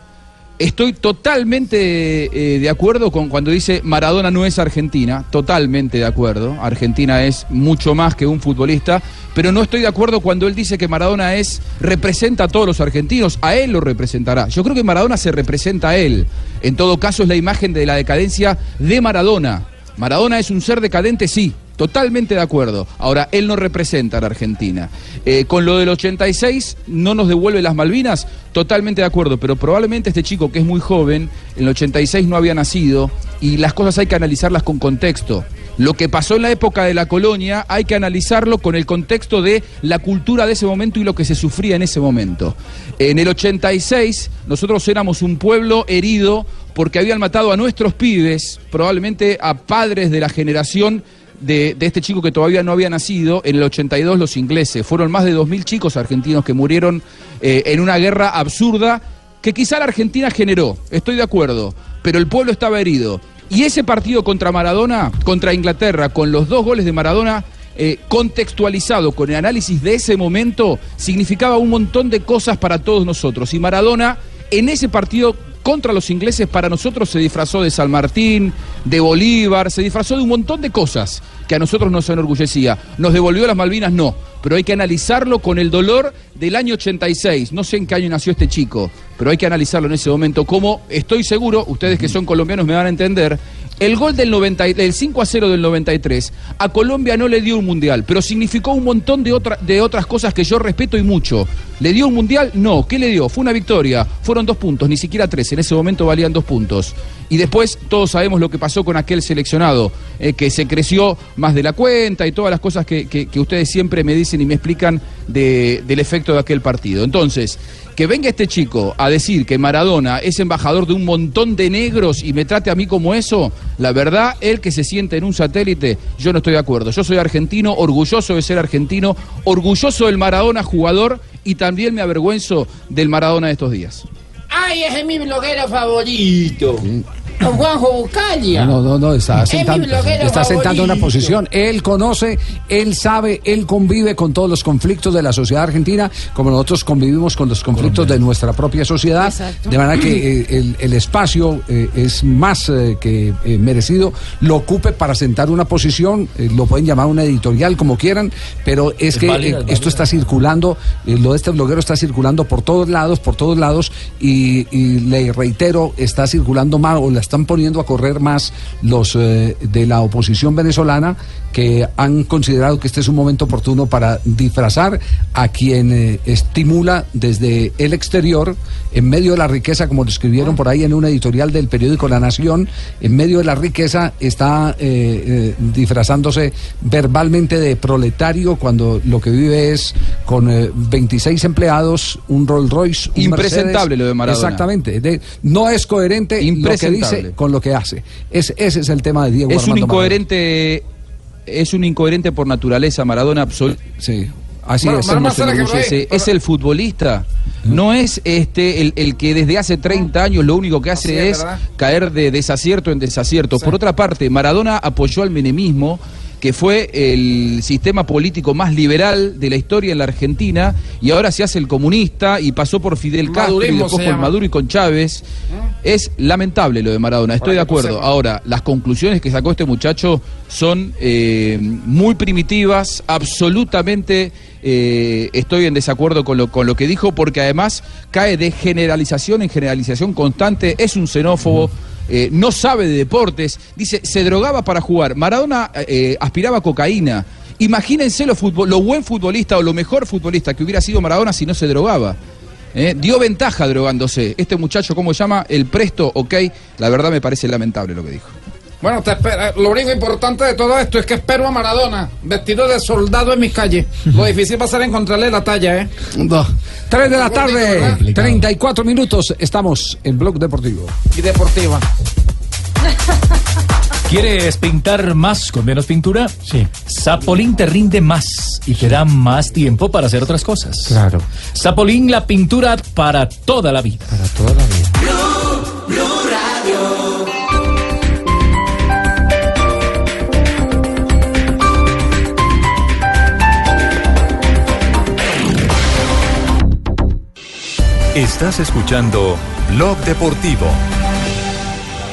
S6: Estoy totalmente eh, de acuerdo con cuando dice Maradona no es Argentina, totalmente de acuerdo. Argentina es mucho más que un futbolista, pero no estoy de acuerdo cuando él dice que Maradona es representa a todos los argentinos, a él lo representará. Yo creo que Maradona se representa a él. En todo caso es la imagen de la decadencia de Maradona. Maradona es un ser decadente, sí, totalmente de acuerdo. Ahora, él no representa a la Argentina. Eh, con lo del 86, no nos devuelve las Malvinas, totalmente de acuerdo, pero probablemente este chico que es muy joven, en el 86 no había nacido, y las cosas hay que analizarlas con contexto. Lo que pasó en la época de la colonia hay que analizarlo con el contexto de la cultura de ese momento y lo que se sufría en ese momento. En el 86 nosotros éramos un pueblo herido porque habían matado a nuestros pibes, probablemente a padres de la generación de, este chico que todavía no había nacido, en el 82 los ingleses. Fueron más de 2.000 chicos argentinos que murieron eh, en una guerra absurda que quizá la Argentina generó, estoy de acuerdo, pero el pueblo estaba herido. Y ese partido contra Maradona, contra Inglaterra, con los dos goles de Maradona, eh, contextualizado con el análisis de ese momento, significaba un montón de cosas para todos nosotros. Y Maradona, en ese partido contra los ingleses, para nosotros se disfrazó de San Martín, de Bolívar, se disfrazó de un montón de cosas que a nosotros nos enorgullecía. ¿Nos devolvió las Malvinas? No. Pero hay que analizarlo con el dolor del año 86. No sé en qué año nació este chico, pero hay que analizarlo en ese momento. Como estoy seguro, ustedes que son colombianos me van a entender, el gol del, 90, y- del 5 a 0 del 93 a Colombia no le dio un mundial, pero significó un montón de, otra- de otras cosas que yo respeto y mucho. ¿Le dio un mundial? No. ¿Qué le dio? Fue una victoria. Fueron dos puntos, ni siquiera tres. En ese momento valían dos puntos. Y después todos sabemos lo que pasó con aquel seleccionado, eh, que se creció más de la cuenta y todas las cosas que, que- que ustedes siempre me dicen y me explican de- del efecto de aquel partido. Entonces, que venga este chico a decir que Maradona es embajador de un montón de negros y me trate a mí como eso, la verdad, él que se siente en un satélite, yo no estoy de acuerdo. Yo soy argentino, orgulloso de ser argentino, orgulloso del Maradona jugador y también me avergüenzo del Maradona de estos días.
S18: Ay, ese es mi bloguero favorito. Don Juanjo Buscalia.
S4: No, no, no, está sentando, está sentando una posición. Él conoce, él sabe, él convive con todos los conflictos de la sociedad argentina, como nosotros convivimos con los conflictos de nuestra propia sociedad.
S18: Exacto.
S4: De manera que eh, el, el espacio eh, es más eh, que eh, merecido. Lo ocupe para sentar una posición, eh, lo pueden llamar una editorial como quieran, pero es,
S7: Es
S4: que
S7: válida,
S4: eh,
S7: es
S4: esto está circulando, eh, lo de este bloguero está circulando por todos lados, por todos lados, y, y le reitero, está circulando más o la están poniendo a correr más los eh, de la oposición venezolana que han considerado que este es un momento oportuno para disfrazar a quien eh, estimula desde el exterior, en medio de la riqueza, como lo escribieron por ahí en una editorial del periódico La Nación, en medio de la riqueza está eh, disfrazándose verbalmente de proletario cuando lo que vive es con eh, 26 empleados, un Rolls Royce, un
S6: Impresentable
S4: Mercedes.
S6: lo de Maradona.
S4: Exactamente. De- no es coherente lo que
S6: Impresentable.
S4: Con lo que hace. Es, ese es el tema de Diego
S6: Es un
S4: Armando Maradona.
S6: incoherente, es un incoherente por naturaleza, Maradona absoluto.
S4: Sí, así
S6: Mar-
S4: es.
S6: Mar-. Ese- es el futbolista. No es este el, el que desde hace 30 años lo único que hace
S14: es,
S6: caer de desacierto en desacierto. Por otra parte, Maradona apoyó al menemismo, que fue el sistema político más liberal de la historia en la Argentina, y ahora se hace el comunista y pasó por Fidel Castro y después
S14: llama.
S6: Maduro y con Chávez. Es lamentable lo de Maradona, estoy de acuerdo. Ahora, las conclusiones que sacó este muchacho son eh, muy primitivas, absolutamente eh, estoy en desacuerdo con lo, con lo que dijo, porque además cae de generalización en generalización constante, es un xenófobo. Eh, no sabe de deportes, dice, se drogaba para jugar. Maradona eh, aspiraba a cocaína. Imagínense lo, lo buen futbolista o lo mejor futbolista que hubiera sido Maradona si no se drogaba. ¿eh? Dio ventaja drogándose. Este muchacho, ¿cómo se llama? El presto, ok. La verdad me parece lamentable lo que dijo.
S14: Bueno, te espera- lo único importante de todo esto es que espero a Maradona vestido de soldado en mis calles. Lo difícil va a ser encontrarle la talla, ¿eh?
S4: No. Tres de la tarde,
S14: ¿verdad?
S4: 34 minutos. Estamos en Blog Deportivo.
S14: Y deportiva.
S7: ¿Quieres pintar más con menos pintura? Sí. Zapolín te rinde más y te da más tiempo para hacer otras cosas.
S19: Claro.
S7: Zapolín, la pintura para toda la vida.
S19: Para toda la vida.
S15: Estás escuchando Blog Deportivo.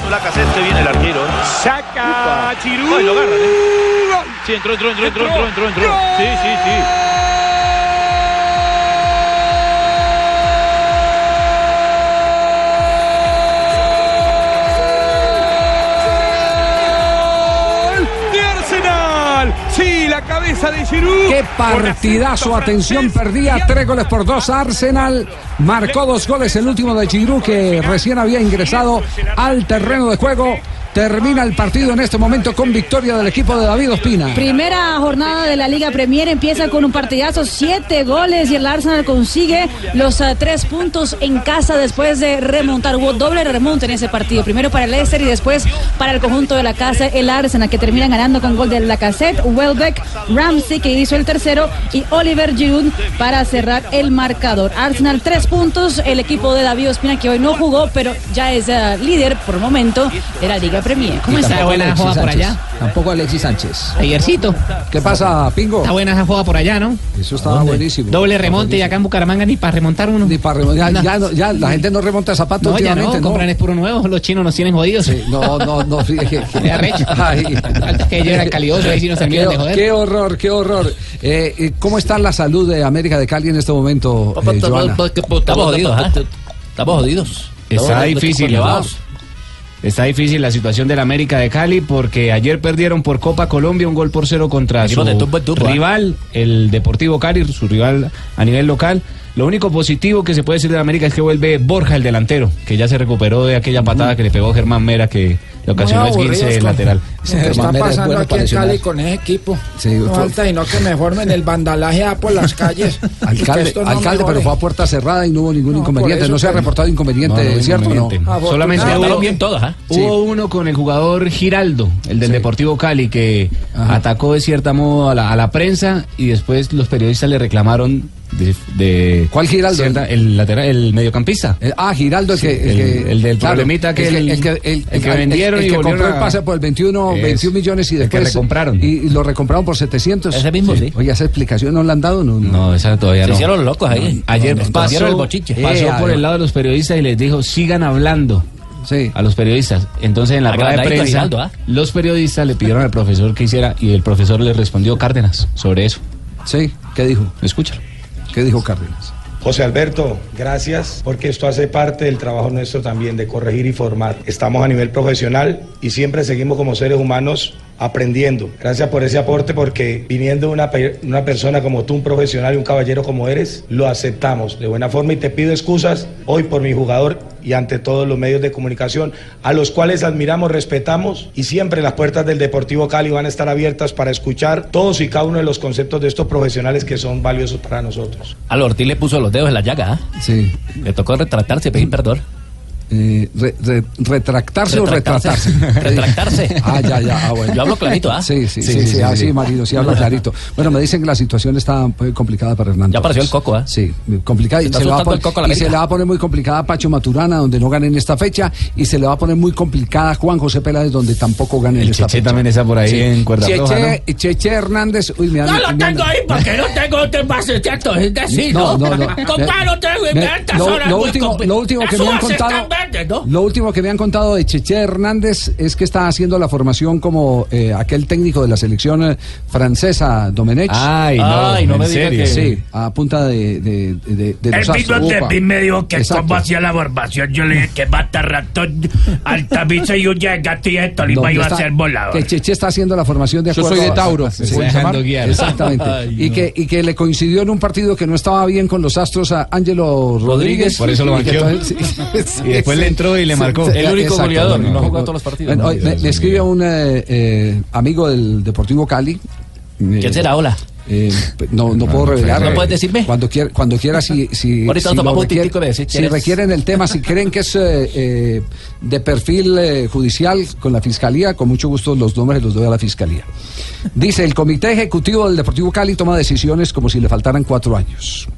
S21: La casete viene el arquero. Saca Chirú. Ay, lo agarran, ¿eh? Sí, entró, entró, entró, entró, entró, entró, entró. Sí, sí, sí. La cabeza de Giroud.
S4: Qué partidazo, atención, perdía tres goles por dos. Arsenal marcó dos goles, el último de Giroud que recién había ingresado al terreno de juego Termina el partido en este momento con victoria del equipo de David Ospina.
S13: Primera jornada de la Liga Premier empieza con un partidazo, siete goles y el Arsenal consigue los eh, tres puntos en casa después de remontar. Hubo doble remonte en ese partido, primero para el Leicester y después para el conjunto de la casa, el Arsenal, que termina ganando con gol de Lacazette, Welbeck, Ramsey, que hizo el tercero, y Oliver Giroud para cerrar el marcador. Arsenal tres puntos, el equipo de David Ospina, que hoy no jugó, pero ya es eh, líder por momento de la Liga Premier.
S9: ¿Cómo está? buena
S12: Alexis
S9: joda por
S12: Sánchez.
S9: allá?
S12: Tampoco Alexis Sánchez.
S9: Ayercito.
S4: ¿Qué pasa, Pingo?
S9: Está buena esa joda por allá, ¿no?
S4: Eso estaba buenísimo.
S9: Doble remonte y acá en Bucaramanga ni para remontar uno.
S4: Ni para remontar. Ya, ya no- ya la gente no remonta zapatos
S9: No, ya no, compran es puro nuevo, los chinos nos tienen jodidos.
S4: No, no, no, fíjate.
S9: Qué arrecho. Falta que ellos eran calidosos, ahí sí nos terminan de joder.
S4: qué horror, qué horror. Eh, eh, ¿Cómo está la salud de América de Cali en este momento, eh, Joana?
S12: Estamos jodidos, ¿ah? Estamos jodidos.
S9: Está difícil,
S12: llevados.
S9: Está difícil la situación del América de Cali porque ayer perdieron por Copa Colombia un gol por cero contra
S12: Equipo
S9: su
S12: de ¿ah?
S9: rival, el Deportivo Cali, su rival a nivel local. Lo único positivo que se puede decir de América es que vuelve Borja, el delantero, que ya se recuperó de aquella patada que le pegó Germán Mera que le ocasionó esguince
S5: con-
S9: lateral.
S5: Lo que está pasando aquí en Cali con ese equipo. no
S4: fue-
S5: falta sino que me formen el vandalaje ah, por las calles.
S4: Alcalde,
S5: no
S4: alcalde, pero fue a puerta cerrada y no hubo ningún inconveniente.
S5: eso
S4: No se ha reportado inconveniente,
S9: No, no,
S4: ¿cierto no?
S9: inconveniente. Solamente
S5: Afortunadamente.
S9: hubo,
S12: bien todas, ¿ah?
S9: hubo uno con el jugador Giraldo, el del Deportivo Cali, que atacó de cierta modo a la, a la prensa y después los periodistas le reclamaron de, de-
S4: ¿Cuál Giraldo?
S9: cierta- el lateral, el mediocampista.
S4: Eh, ah, Giraldo, el que.
S9: Sí, el- el del problemita que
S4: el,
S9: el-
S4: el que, el-
S9: el que vendieron
S4: el,
S9: y
S4: que compró el
S9: a-
S4: pase por el 21,
S9: Es,
S4: 21 millones y
S9: el que
S4: después.
S9: recompraron.
S4: Y, y lo recompraron por 700.
S12: Ese mismo, sí.
S4: Oye, esa explicación no la han dado, ¿no?
S9: No, esa todavía
S12: Se
S9: no.
S12: hicieron locos ahí.
S9: Ayer pasó,
S12: el bochiche.
S9: pasó
S4: Eh,
S9: por el lado de los periodistas y les dijo, sigan hablando.
S4: Sí.
S9: A los periodistas. Entonces en la rueda de prensa,
S12: Giraldo, ¿ah?
S9: los periodistas le pidieron al profesor que hiciera y el profesor le respondió Cárdenas sobre eso.
S4: Sí, ¿qué dijo?
S9: Escúchalo.
S4: ¿Qué dijo Cárdenas?
S23: José Alberto, gracias porque esto hace parte del trabajo nuestro también de corregir y formar. Estamos a nivel profesional y siempre seguimos como seres humanos aprendiendo. Gracias por ese aporte porque viniendo una, una persona como tú, un profesional y un caballero como eres, lo aceptamos de buena forma y te pido excusas hoy por mi jugador y ante todos los medios de comunicación a los cuales admiramos, respetamos y siempre las puertas del Deportivo Cali van a estar abiertas para escuchar todos y cada uno de los conceptos de estos profesionales que son valiosos para nosotros.
S12: Al Ortiz le puso los dedos en la llaga, ¿ah?
S4: Sí.
S12: Le tocó retractarse, pedir perdón.
S4: Eh, re- re- ¿Retractarse o
S12: Retractarse.
S4: retratarse?
S12: Retractarse.
S4: Ah, ya, ya. Ah, bueno.
S12: Yo hablo clarito, ¿ah?
S4: Sí, sí, sí,
S12: Sí,
S4: sí,
S12: sí, sí,
S4: así,
S12: sí.
S4: Marino, sí habla clarito. Bueno, me dicen que la situación está muy complicada para Hernán.
S12: Ya apareció el Coco, ¿ah?
S4: Sí, complicada. Y se, le va a
S12: asustando
S4: pon-
S12: el Coco
S4: y se le va a poner muy complicada a Pacho Maturana, donde no gane en esta fecha. Y se le va a poner muy complicada a Juan José Peláez, donde tampoco gane en
S9: El
S4: esta
S9: Cheche
S4: fecha.
S9: también está por ahí en cuerda
S4: Cheche,
S9: floja,
S4: Cheche Hernández. Uy, me
S18: No
S4: han-
S18: lo tengo ahí porque no tengo otro base cierto, es decir,
S4: No,
S18: ¿no?
S4: no, no.
S18: No tengo horas
S4: lo último, que me han contado,
S18: ¿no?
S4: Lo último que me han contado de Cheche Hernández es que está haciendo la formación como eh, aquel técnico de la selección eh, francesa, Domenech.
S9: Ay, no, Ay, no me ¿en diga serio? que-
S4: Sí, a punta de, de, de, de los
S24: El de me dijo que
S4: Exacto.
S24: cómo hacía la formación. Yo le dije que mata ratón, Altamisa y un gato y de Tolima
S4: ¿Dónde
S24: iba a ser volador.
S4: Que Cheche está haciendo la formación de
S24: Yo
S4: acuerdo
S24: soy de Tauro,
S4: a-
S24: se.
S4: Exactamente.
S24: Ay,
S4: y,
S24: no.
S4: que, y que le coincidió en un partido que no estaba bien con los astros a Ángelo Rodríguez.
S9: Por eso lo banqueó. después le entró y le marcó.
S12: El único
S4: Exacto,
S12: goleador,
S4: bueno,
S12: no jugó
S4: bueno.
S12: todos los partidos.
S4: Bueno, hoy me, me escribe un eh, eh, amigo del Deportivo Cali.
S12: ¿Quién será? Hola.
S4: Eh, no, no puedo revelar.
S12: ¿No puedes decirme?
S4: Cuando quiera, cuando quiera si, si,
S12: Ahorita
S4: si
S12: de decir
S4: requieren el tema, si creen que es eh, eh, de perfil eh, judicial con la fiscalía, con mucho gusto los nombres los doy a la fiscalía. Dice, el comité ejecutivo del Deportivo Cali toma decisiones como si le faltaran cuatro años.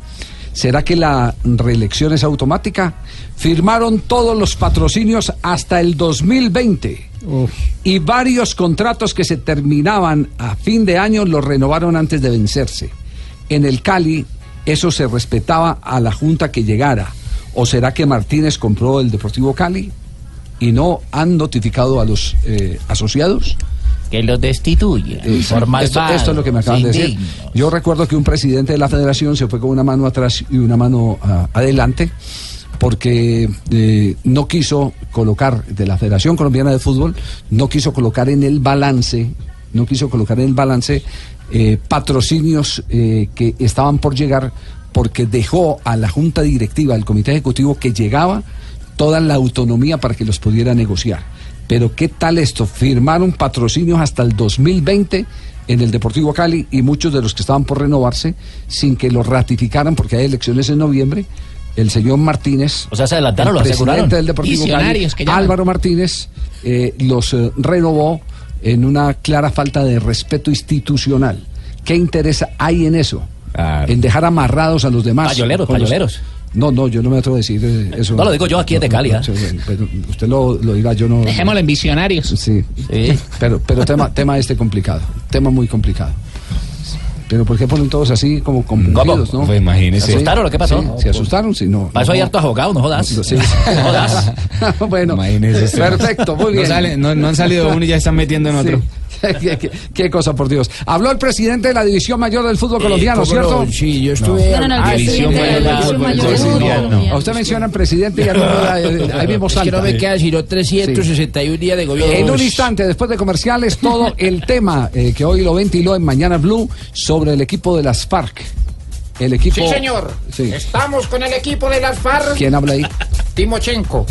S4: ¿Será que la reelección es automática? Firmaron todos los patrocinios hasta el 2020 y varios contratos que se terminaban a fin de año los renovaron antes de vencerse. En el Cali eso se respetaba a la junta que llegara. ¿O será que Martínez compró el Deportivo Cali y no han notificado a los eh, asociados?
S12: Que los destituye. Por
S4: esto, esto es lo que me acaban de decir. Yo recuerdo que un presidente de la federación se fue con una mano atrás y una mano ah, adelante porque eh, no quiso colocar de la Federación Colombiana de Fútbol, no quiso colocar en el balance, no quiso colocar en el balance eh, patrocinios eh, que estaban por llegar porque dejó a la junta directiva del comité ejecutivo que llegaba toda la autonomía para que los pudiera negociar. Pero ¿qué tal esto? Firmaron patrocinios hasta el 2020 en el Deportivo Cali y muchos de los que estaban por renovarse sin que lo ratificaran porque hay elecciones en noviembre. El señor Martínez,
S7: O sea, se adelantaron,
S4: el
S7: lo
S4: presidente del Deportivo Cali,
S7: que.
S4: Álvaro Martínez, eh, los eh, renovó en una clara falta de respeto institucional. ¿Qué interés hay en eso? En dejar amarrados a los demás.
S7: Payoleros,
S4: los-
S7: payoleros.
S4: No, no, yo no me atrevo a decir eh, eso.
S7: No, lo digo yo aquí desde Cali, ¿ah?
S4: sí, pero usted lo, lo dirá, yo no.
S18: Dejémoslo en visionarios.
S4: Sí, pero, pero tema, tema este complicado, tema muy complicado. Pero ¿por qué ponen todos así como confundidos, no?
S9: Pues imagínese.
S7: ¿Se asustaron o qué pasó?
S4: Sí, ¿Se asustaron? Sí, no.
S7: Eso
S4: no, no.
S7: harto abogado, no jodas.
S4: Sí.
S7: No jodas.
S4: bueno,
S9: Imagínese
S4: perfecto, muy
S9: No
S4: bien.
S9: sale- no- no han salido uno y ya están metiendo en otro.
S4: Sí. qué, qué- qué cosa, por Dios. Habló el presidente de la División Mayor del Fútbol colombiano,
S5: ¿cómo no?
S4: ¿cierto?
S5: Sí, yo estuve-
S13: No, no, no,
S5: Ah, División Mayor del
S13: División
S5: Fútbol colombiano.
S4: Usted menciona presidente y eh, ahí mismo
S5: Es que
S4: salta.
S5: no me queda sino 361 días de gobierno.
S4: En un instante, después de comerciales, todo el tema eh, que hoy lo ventiló en Mañana Blue sobre el equipo de las FARC. El equipo.
S14: Sí, señor.
S4: Sí.
S14: Estamos con el equipo de las FARC.
S4: ¿Quién habla ahí?
S14: Timochenko.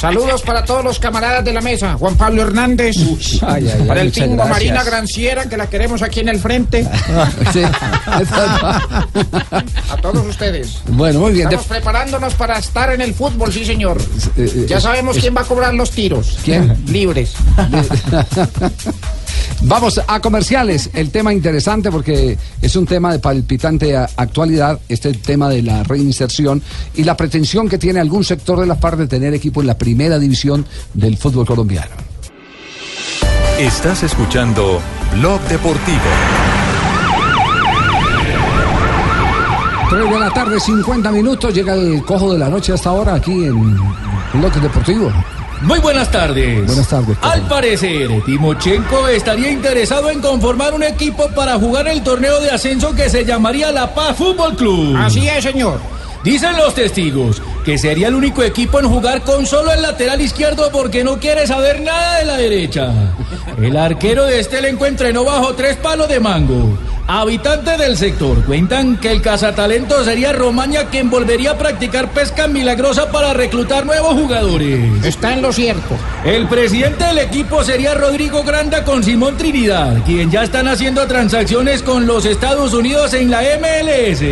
S14: Saludos para todos los camaradas de la mesa. Juan Pablo Hernández.
S4: Ay, ay, ay,
S14: para el Tingo
S4: gracias.
S14: Marina Granciera, que la queremos aquí en el frente.
S4: Sí.
S14: A todos ustedes.
S4: Bueno, muy bien.
S14: Estamos
S4: De-
S14: preparándonos para estar en el fútbol, sí, señor.
S4: eh, eh,
S14: Ya sabemos quién va a cobrar los tiros.
S4: ¿Quién?
S14: Libres.
S4: Vamos a comerciales. El tema interesante porque es un tema de palpitante actualidad, este tema de la reinserción y la pretensión que tiene algún sector de la FARC de tener equipo en la primera división del fútbol colombiano.
S15: Estás escuchando Blog Deportivo.
S4: 3 de la tarde, 50 minutos, llega el cojo de la noche hasta ahora aquí en Bloque Deportivo.
S7: Muy buenas tardes.
S4: Buenas tardes.
S7: Al parecer, Timochenko estaría interesado en conformar un equipo para jugar el torneo de ascenso que se llamaría La Paz Fútbol Club.
S14: Así es, señor.
S7: Dicen los testigos que sería el único equipo en jugar con solo el lateral izquierdo porque no quiere saber nada de la derecha. El arquero de este elenco entrenó bajo tres palos de mango. Habitantes del sector cuentan que el cazatalento sería Romaña quien volvería a practicar pesca milagrosa para reclutar nuevos jugadores.
S14: Está en lo cierto.
S7: El presidente del equipo sería Rodrigo Granda con Simón Trinidad, quien ya están haciendo transacciones con los Estados Unidos en la MLS.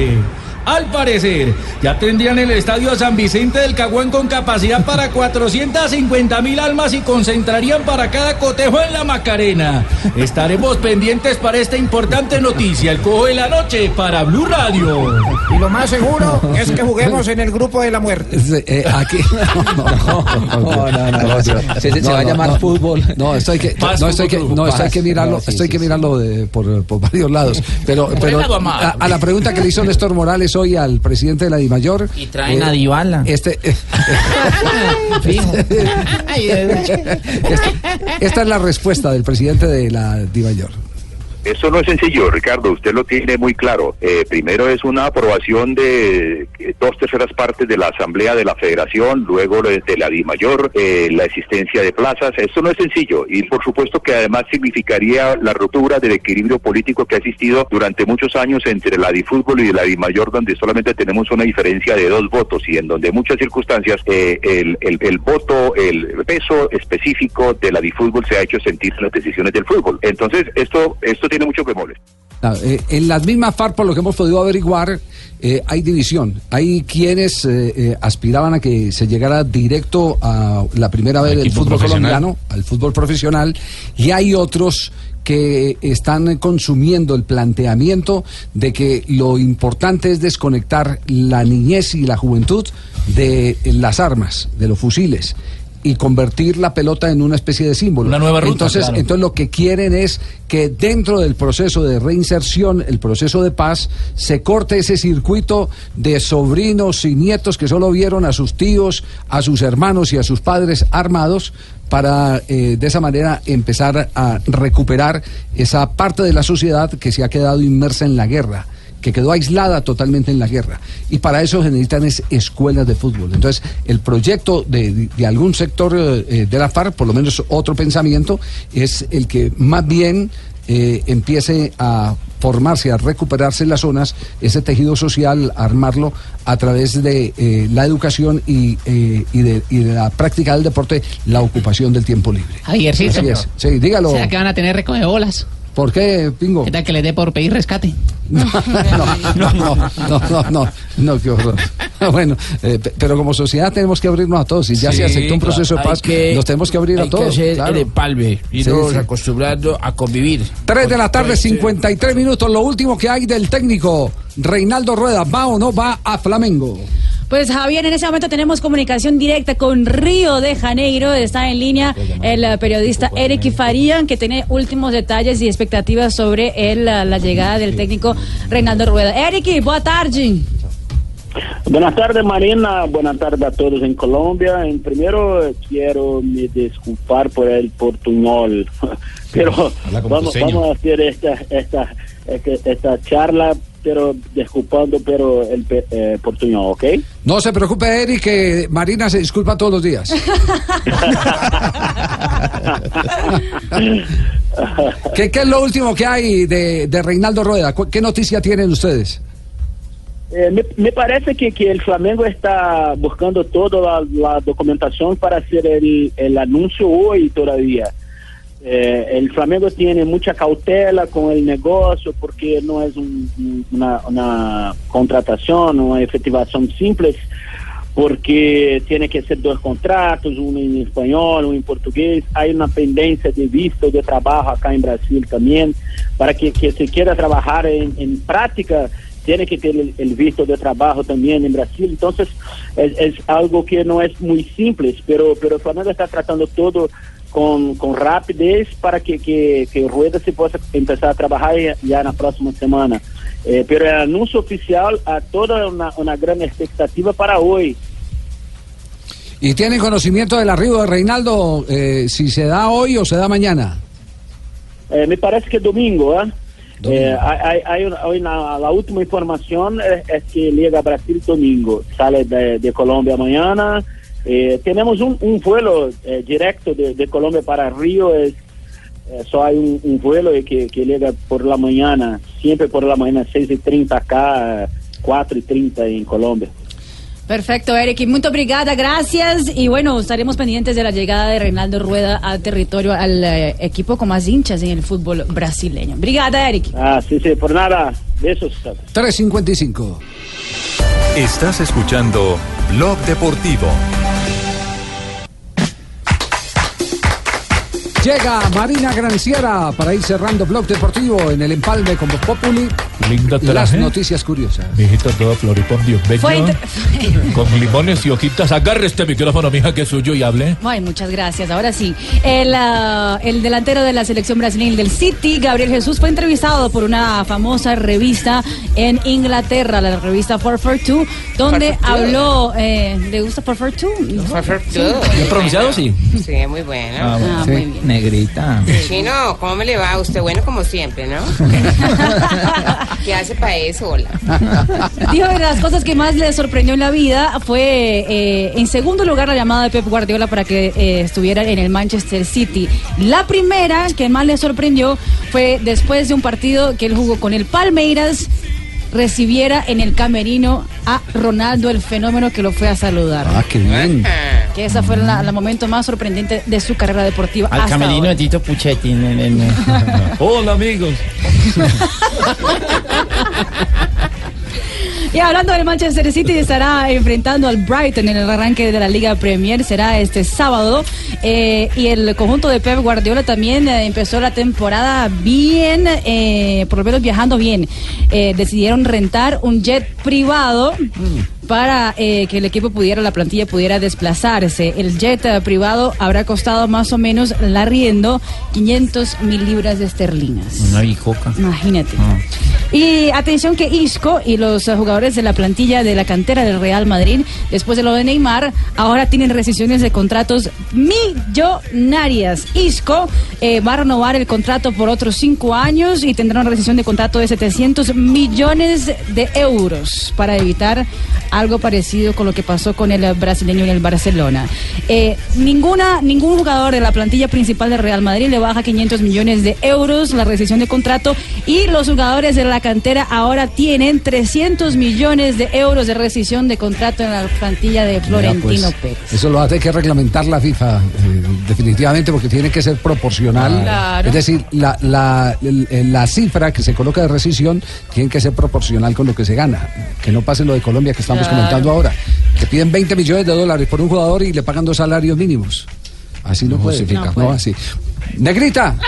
S7: Al parecer, ya tendrían el estadio San Vicente del Caguán con capacidad para 450 mil almas y concentrarían para cada cotejo en la Macarena. Estaremos pendientes para esta importante noticia, el cojo de la noche para Blue Radio.
S14: Y lo más seguro es que juguemos en el grupo de la muerte.
S4: Eh, aquí. No, no, no, no,
S12: Se- va a llamar
S4: fútbol. No, esto hay que, no, esto hay que, no, esto hay que mirarlo,
S12: No, sí,
S4: esto hay
S12: sí,
S4: que
S12: sí.
S4: mirarlo de- por, por varios lados. Pero, pero a, a la pregunta que le hizo Néstor Morales hoy al presidente de la DIMAYOR.
S5: Y traen a Dybala.
S4: Este,
S5: Fijo.
S4: esta, esta es la respuesta del presidente de la DIMAYOR.
S25: Eso no es sencillo, Ricardo, usted lo tiene muy claro. Eh, primero es una aprobación de eh, dos terceras partes de la Asamblea de la Federación, luego de, la DIMAYOR, eh, la existencia de plazas. Esto no es sencillo y por supuesto que además significaría la ruptura del equilibrio político que ha existido durante muchos años entre la DIFútbol y la DIMAYOR, donde solamente tenemos una diferencia de dos votos y en donde muchas circunstancias eh, el, el- el voto, el peso específico de la DIFútbol se ha hecho sentir en las decisiones del fútbol. Entonces, esto, esto tiene muchos bemoles.
S4: Ah, eh, en las mismas FARC, por lo que hemos podido averiguar, eh, hay división. Hay quienes eh, eh, aspiraban a que se llegara directo a la primera vez del fútbol colombiano, al fútbol profesional, y hay otros que están consumiendo el planteamiento de que lo importante es desconectar la niñez y la juventud de las armas, de los fusiles y convertir la pelota en una especie de símbolo.
S7: Una nueva ruta,
S4: Entonces,
S7: claro.
S4: entonces lo que quieren es que dentro del proceso de reinserción, el proceso de paz, se corte ese circuito de sobrinos y nietos que solo vieron a sus tíos, a sus hermanos y a sus padres armados para eh, de esa manera empezar a recuperar esa parte de la sociedad que se ha quedado inmersa en la guerra que quedó aislada totalmente en la guerra. Y para eso se necesitan es escuelas de fútbol. Entonces, el proyecto de, de algún sector eh, de la FARC, por lo menos otro pensamiento, es el que más bien eh, empiece a formarse, a recuperarse en las zonas, ese tejido social, armarlo a través de eh, la educación y, eh, y, de, y de la práctica del deporte, la ocupación del tiempo libre.
S26: Javiercito.
S4: Así es. Sí, dígalo.
S26: ¿Será que van a tener recoge bolas?
S4: ¿Por qué, Pingo?
S26: ¿Qué tal que les dé por pedir rescate?
S4: No, no, no, no, no, no, qué horror. Bueno, eh, pe- pero como sociedad tenemos que abrirnos a todos. Si ya
S8: Sí,
S4: se aceptó un proceso de paz,
S8: Hay que-
S4: nos tenemos que abrir
S8: hay
S4: a todos.
S8: que hacer
S4: claro.
S8: el empalme,
S4: Sí,
S8: irnos
S4: sí.
S8: acostumbrando a convivir.
S4: 3 de la tarde,
S8: Pues, eh,
S4: 53 minutos. Lo último que hay del técnico Reinaldo Rueda. ¿Va o no va a Flamengo?
S13: Pues Javier, en ese momento tenemos comunicación directa con Río de Janeiro. Está en línea el eh, periodista Eric Farían, que tiene últimos detalles y expectativas sobre el, la llegada del técnico Reinaldo Rueda. Eric, boa tarde.
S27: Buenas tardes Marina, buenas tardes a todos en Colombia. En primero eh, quiero me disculpar por el portuñol, pero vamos, vamos a hacer esta, esta, esta, esta charla, pero disculpando pero el eh, ¿ok?
S4: No se preocupe, Eric, que Marina se disculpa todos los días. ¿Qué, qué es lo último que hay de, de Reinaldo Rueda? ¿Cu- ¿Qué noticia tienen ustedes?
S27: Eh, me, me parece que, que el Flamengo está buscando toda la, la documentación para hacer el, el anuncio hoy todavía. Eh, el Flamengo tiene mucha cautela con el negocio porque no es un- un- una, una contratación, una efectivación simple, porque tiene que ser dos contratos, uno en español, uno en portugués. Hay una pendencia de visto de trabajo acá en Brasil también, para que, que se quiera trabajar en, práctica tiene que ter el, visto de trabajo también en Brasil. Entonces, es, es algo que no es muy simple, pero, pero Flamengo está tratando todo con, con rapidez para que, que, que Rueda se pueda empezar a trabajar ya, la próxima semana. Eh, pero el anuncio oficial a toda una, una gran expectativa para hoy.
S4: ¿Y tienen conocimiento del arribo de Reinaldo eh, si se da hoy o se da mañana?
S27: Eh, me parece que domingo, ¿eh? Eh, hay, hay- hay una- hay una- la última información es, es que llega a Brasil domingo, sale de, de Colombia mañana. Eh, tenemos un, un vuelo eh, directo de, de Colombia para Río, es, eh, só hay un, un vuelo que, que llega por la mañana, siempre por la mañana, 6 y 30 acá, 4 y 30 en Colombia.
S13: Perfecto, Eric. Muy obrigada, gracias. Y bueno, estaremos pendientes de la llegada de Reinaldo Rueda al territorio, al eh, equipo con más hinchas en el fútbol brasileño. Brigada, Eric.
S27: Ah, sí, sí, por nada, besos.
S4: 355.
S15: Estás escuchando Blog Deportivo.
S4: Llega Marina Granciera para ir cerrando Blog Deportivo en el empalme como Populi.
S7: Lindo
S4: Las
S7: traje.
S4: noticias curiosas.
S7: Mijito todo floripondio. bello, Con limones y hojitas. Agarre este micrófono, mija, que es suyo y hable.
S13: Ay, muchas gracias. Ahora sí, el, ah, el delantero de la selección brasileña del City, Gabriel Jesús, fue entrevistado por una famosa revista en Inglaterra, la revista 442, donde
S28: 442.
S13: habló. Eh, ¿Le gusta 442?
S28: 442.
S7: ¿Bien pronunciado? Sí.
S28: Sí, muy bueno.
S13: Ah, muy bien.
S8: Negrita.
S28: Chino, ¿cómo me le va? Usted bueno como siempre, ¿no? ¿Qué hace para eso? Hola.
S13: Dijo que las cosas que más le sorprendió en la vida fue, eh, en segundo lugar, la llamada de Pep Guardiola para que eh, estuviera en el Manchester City. La primera que más le sorprendió fue después de un partido que él jugó con el Palmeiras recibiera en el camerino a Ronaldo el fenómeno que lo fue a saludar.
S4: Ah, qué bien.
S13: Que ese fue el momento más sorprendente de su carrera deportiva.
S8: Al
S13: hasta
S8: camerino
S13: ahora.
S8: de Tito Puchetti.
S7: Hola, amigos.
S13: Y hablando del Manchester City, estará enfrentando al Brighton en el arranque de la Liga Premier, será este sábado. Eh, y el conjunto de Pep Guardiola también eh, empezó la temporada bien, eh, por lo menos viajando bien. Decidieron rentar un jet privado. Para eh, que el equipo pudiera, la plantilla pudiera desplazarse. El jet eh, privado habrá costado más o menos la riendo 500 mil libras de esterlinas.
S8: Una bicoca.
S13: Imagínate. Y atención que Isco y los jugadores de la plantilla de la cantera del Real Madrid, después de lo de Neymar, ahora tienen rescisiones de contratos millonarias. Isco eh, va a renovar el contrato por otros cinco años y tendrá una rescisión de contrato de 700 millones de euros para evitar algo parecido con lo que pasó con el brasileño en el Barcelona. Eh, ninguna, ningún jugador de la plantilla principal de Real Madrid le baja 500 millones de euros la rescisión de contrato y los jugadores de la cantera ahora tienen 300 millones de euros de rescisión de contrato en la plantilla de Florentino
S4: Mira, pues,
S13: Pérez.
S4: Eso lo hace que reglamentar la FIFA, eh, definitivamente, porque tiene que ser proporcional.
S13: Claro.
S4: Es decir, la, la, el- la cifra que se coloca de rescisión tiene que ser proporcional con lo que se gana. Que no pase lo de Colombia que estamos
S29: Claro.
S4: comentando ahora. Que piden 20 millones de dólares por un jugador y le pagan dos salarios mínimos. Así no,
S30: justifica.
S4: No, así. Negrita.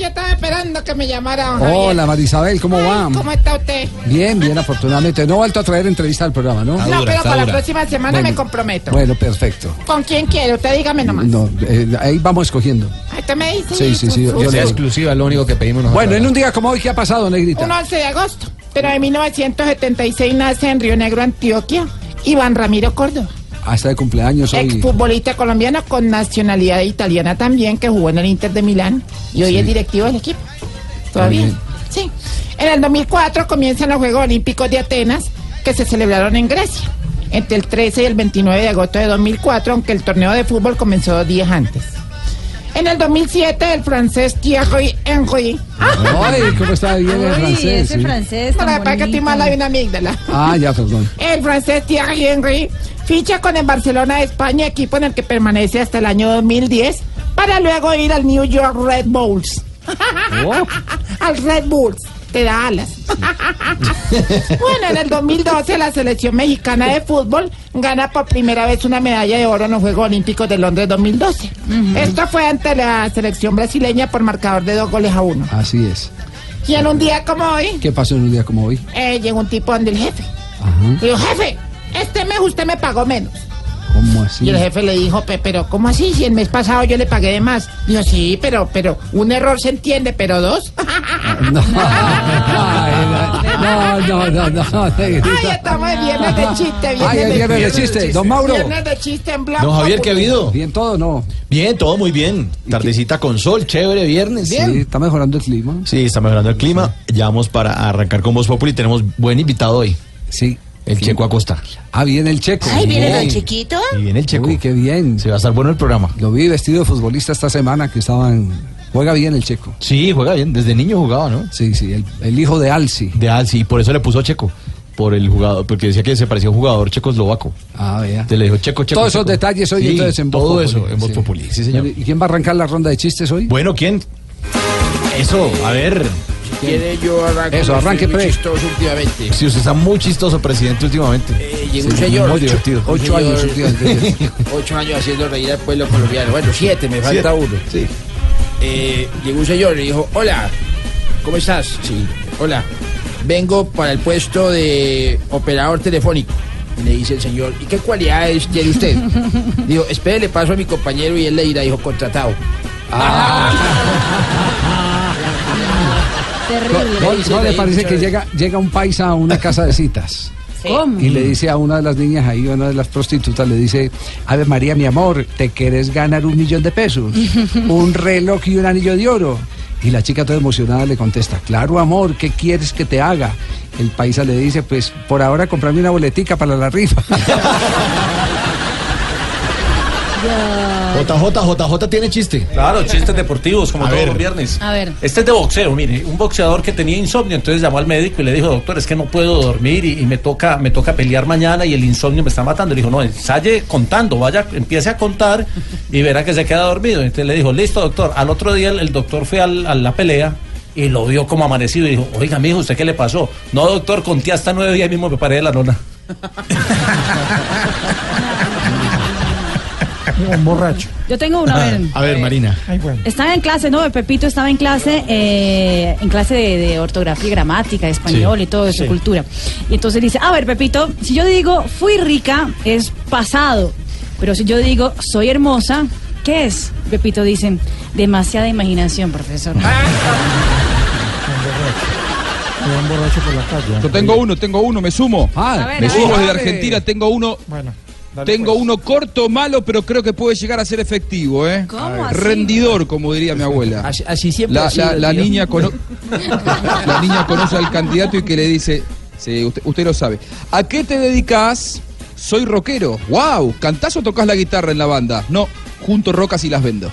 S18: Yo estaba esperando que me llamara.
S4: Hola, Marisabel, ¿cómo va?
S18: ¿Cómo está usted?
S4: Bien, bien, afortunadamente. No he vuelto a traer entrevista al programa, ¿no?
S18: no, pero para la próxima semana
S4: Bueno.
S18: me comprometo.
S4: Bueno, perfecto.
S18: ¿Con quién quiere? Usted dígame nomás.
S4: No, eh, ahí vamos escogiendo.
S18: Ahí Usted me dice.
S4: Sí, sí, sí. yo- yo
S31: Sea exclusiva, lo único que pedimos nosotros.
S4: Bueno, en un día como hoy, ¿qué ha pasado, Negrita?
S18: Un 11 de agosto. Pero en 1976 nace en Río Negro, Antioquia, Iván Ramiro Córdoba.
S4: Hasta de cumpleaños hoy.
S18: Exfutbolista colombiano con nacionalidad italiana también, que jugó en el Inter de Milán y hoy
S4: Sí.
S18: es directivo del equipo. Todavía. Sí. En el 2004 comienzan los Juegos Olímpicos de Atenas, que se celebraron en Grecia, entre el 13 y el 29 de agosto de 2004, aunque el torneo de fútbol comenzó dos días antes. En el 2007, el francés Thierry Henry.
S4: Ay, ¿cómo está bien el
S13: Uy,
S4: francés?
S13: ese
S4: sí.
S13: francés
S18: verdad que estoy
S13: bonito.
S18: mala de una amígdala.
S4: Ah, ya, perdón.
S18: El francés Thierry Henry ficha con el Barcelona de España, equipo en el que permanece hasta el año 2010, para luego ir al New York Red Bulls. al Red Bulls. Te da alas. bueno, en el 2012 la selección mexicana de fútbol gana por primera vez una medalla de oro en los Juegos Olímpicos de Londres 2012. Esto fue ante la selección brasileña por marcador de dos goles a uno.
S4: Así es.
S18: Y en un día como hoy,
S4: ¿Qué pasó en un día como hoy?
S18: eh, llegó un tipo donde el jefe.
S4: Ajá.
S18: Dijo, jefe, este mes usted me pagó menos.
S4: ¿Cómo así?
S18: Y el jefe le dijo, "Pe- pero ¿cómo así? Si el mes pasado yo le pagué de más. Dijo, sí, pero, pero un error se entiende, pero dos.
S4: No, no, no, no.
S18: Ay, estamos en viernes de chiste, viernes,
S4: Ay, el viernes de chiste. Don Mauro.
S18: Viernes de chiste en blanco.
S31: Don Javier, ¿qué ha habido?
S4: Bien todo, ¿no?
S31: Bien, todo muy bien. Tardecita con sol, chévere, viernes, bien.
S4: Sí, está mejorando el clima.
S31: Sí, está mejorando el clima. Ya vamos para arrancar con Voz Populi. Tenemos buen invitado hoy.
S4: Sí.
S31: El Checo Acosta.
S4: Ah, viene el Checo.
S18: Ay, ¿viene
S4: Bien.
S18: el chiquito?
S31: Y viene el Checo.
S4: Uy, qué bien.
S31: Se va a estar bueno el programa.
S4: Lo vi vestido de futbolista esta semana que estaban. Juega bien el Checo.
S31: Sí, juega bien. Desde niño jugaba, ¿no?
S4: Sí, sí, el, el hijo de Alci.
S31: De Alci, y por eso le puso Checo. Por el jugador, porque decía que se parecía a un jugador checoslovaco.
S4: Ah, vea.
S31: Te le dijo Checo, Checo.
S4: Todos esos detalles hoy
S31: Sí,
S4: entonces en Voz
S31: Todo
S4: Populi.
S31: eso en Voz
S4: Sí.
S31: Populi, sí, señor.
S4: ¿Y quién va a arrancar la ronda de chistes hoy?
S31: Bueno, ¿quién? Eso, a ver.
S18: Quiere yo arranco.
S4: Eso, arranque,
S18: muy
S4: pre.
S18: chistoso últimamente.
S31: Si usted está muy chistoso, presidente, últimamente.
S18: Eh, llegó un
S31: Sí,
S18: señor.
S31: muy
S18: ocho-
S31: divertido.
S4: Ocho años últimamente.
S18: ocho años haciendo reír al pueblo colombiano. Bueno, siete, me falta
S31: Siete.
S18: uno.
S31: Sí.
S18: Eh, llegó un señor y dijo, hola, ¿cómo estás? Sí, hola, vengo para el puesto de operador telefónico. Y le dice el señor, ¿y qué cualidades tiene usted? Dijo, espere, le paso a mi compañero y él le dirá, dijo, contratado.
S13: Terrible.
S4: ¿No,
S18: dice
S4: no le
S18: reír
S4: parece que llega, llega un paisa a una casa de citas?
S13: ¿Cómo?
S4: Y le dice a una de las niñas ahí, una de las prostitutas, le dice, Ave María, mi amor, ¿te quieres ganar un millón de pesos? Un reloj y un anillo de oro. Y la chica toda emocionada le contesta, claro, amor, ¿qué quieres que te haga? El paisa le dice, pues por ahora comprarme una boletica para la rifa.
S31: JJ, JJ tiene chiste.
S19: Claro, chistes deportivos, como
S31: A
S19: todos
S31: ver.
S19: los viernes.
S13: A ver.
S19: Este es de boxeo, mire, un boxeador que tenía insomnio, entonces llamó al médico y le dijo, doctor, es que no puedo dormir y, y me toca me toca pelear mañana y el insomnio me está matando. Le dijo, no, ensaye contando, vaya, empiece a contar y verá que se queda dormido. Entonces le dijo, listo, doctor. Al otro día el, el doctor fue al- a la pelea y lo vio como amanecido y dijo, oiga, mijo, ¿usted qué le pasó? No, doctor, conté hasta nueve días mismo me paré de la lona.
S32: Un borracho.
S13: Yo tengo una, a ver.
S31: A ver, Marina.
S32: Ay, bueno.
S13: Estaba en clase, ¿no? Pepito estaba en clase, eh, en clase de, de ortografía y gramática, de español y todo eso,
S32: Sí.
S13: cultura. Y entonces dice, a ver, Pepito, si yo digo fui rica, es pasado. Pero si yo digo soy hermosa, ¿qué es? Pepito dice, demasiada imaginación, profesor.
S32: Era un borracho por la calle.
S6: Yo tengo uno, tengo uno, me sumo.
S13: A ver,
S6: me sumo desde Argentina, tengo uno.
S32: Bueno, dale,
S6: Tengo
S32: pues.
S6: uno corto, malo, pero creo que puede llegar a ser efectivo, ¿eh?
S13: ¿Cómo así?
S6: Rendidor, como diría mi abuela.
S8: Así, así siempre
S6: La,
S8: ha sido
S6: la- niña cono- la niña conoce al candidato y que le dice, Sí, usted, usted lo sabe. ¿A qué te dedicas? Soy rockero. ¡Wow! ¿Cantás o tocas la guitarra en la banda? No, junto rocas y las vendo.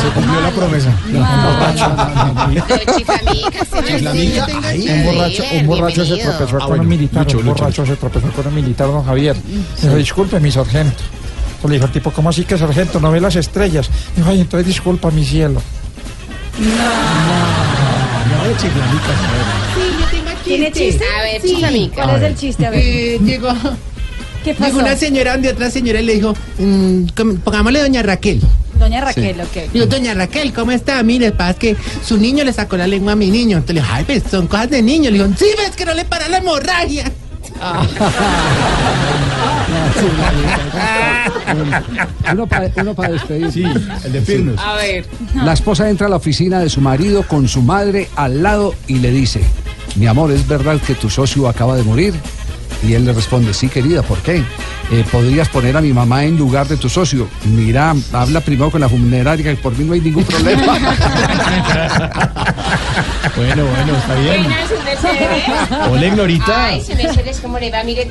S19: Se cumplió la promesa.
S32: Un borracho, un borracho se tropezó con un militar, un borracho se tropezó con un militar, don Javier. Dijo, disculpe, mi sargento. Le dijo el tipo, ¿cómo así que sargento? ¿No ve las estrellas? Dijo, ay, entonces disculpa, mi cielo.
S13: ¿Tiene chiste?
S28: A ver,
S13: Sí. ¿Cuál es el chiste? A ver.
S33: Eh, llegó,
S13: ¿Qué pasó?
S33: llegó una señora donde otra señora y le dijo, mm, com- pongámosle doña Raquel.
S13: Doña Raquel, ok.
S33: Digo, doña Raquel, ¿cómo está? Mire, pasa es que su niño le sacó la lengua a mi niño. Entonces le dijo, ay, pues son cosas de niño. Le dijo, sí, ves que no le para la hemorragia.
S4: Uno para despedir. Sí,
S19: el de Firmus.
S28: A ver.
S4: La esposa entra a la oficina de su marido con su madre al lado y le dice, mi amor, ¿es verdad que tu socio acaba de morir? Y él le responde, sí, querida, ¿por qué? "Eh, ¿Podrías poner a mi mamá en lugar de tu socio? Mira, habla primero con la funeraria, que por mí no hay ningún problema.
S19: Bueno, bueno, está bien.
S28: Buenas, su merced.
S19: Hola, Ignorita.
S28: Ay, su merced, ¿cómo le va? Mire,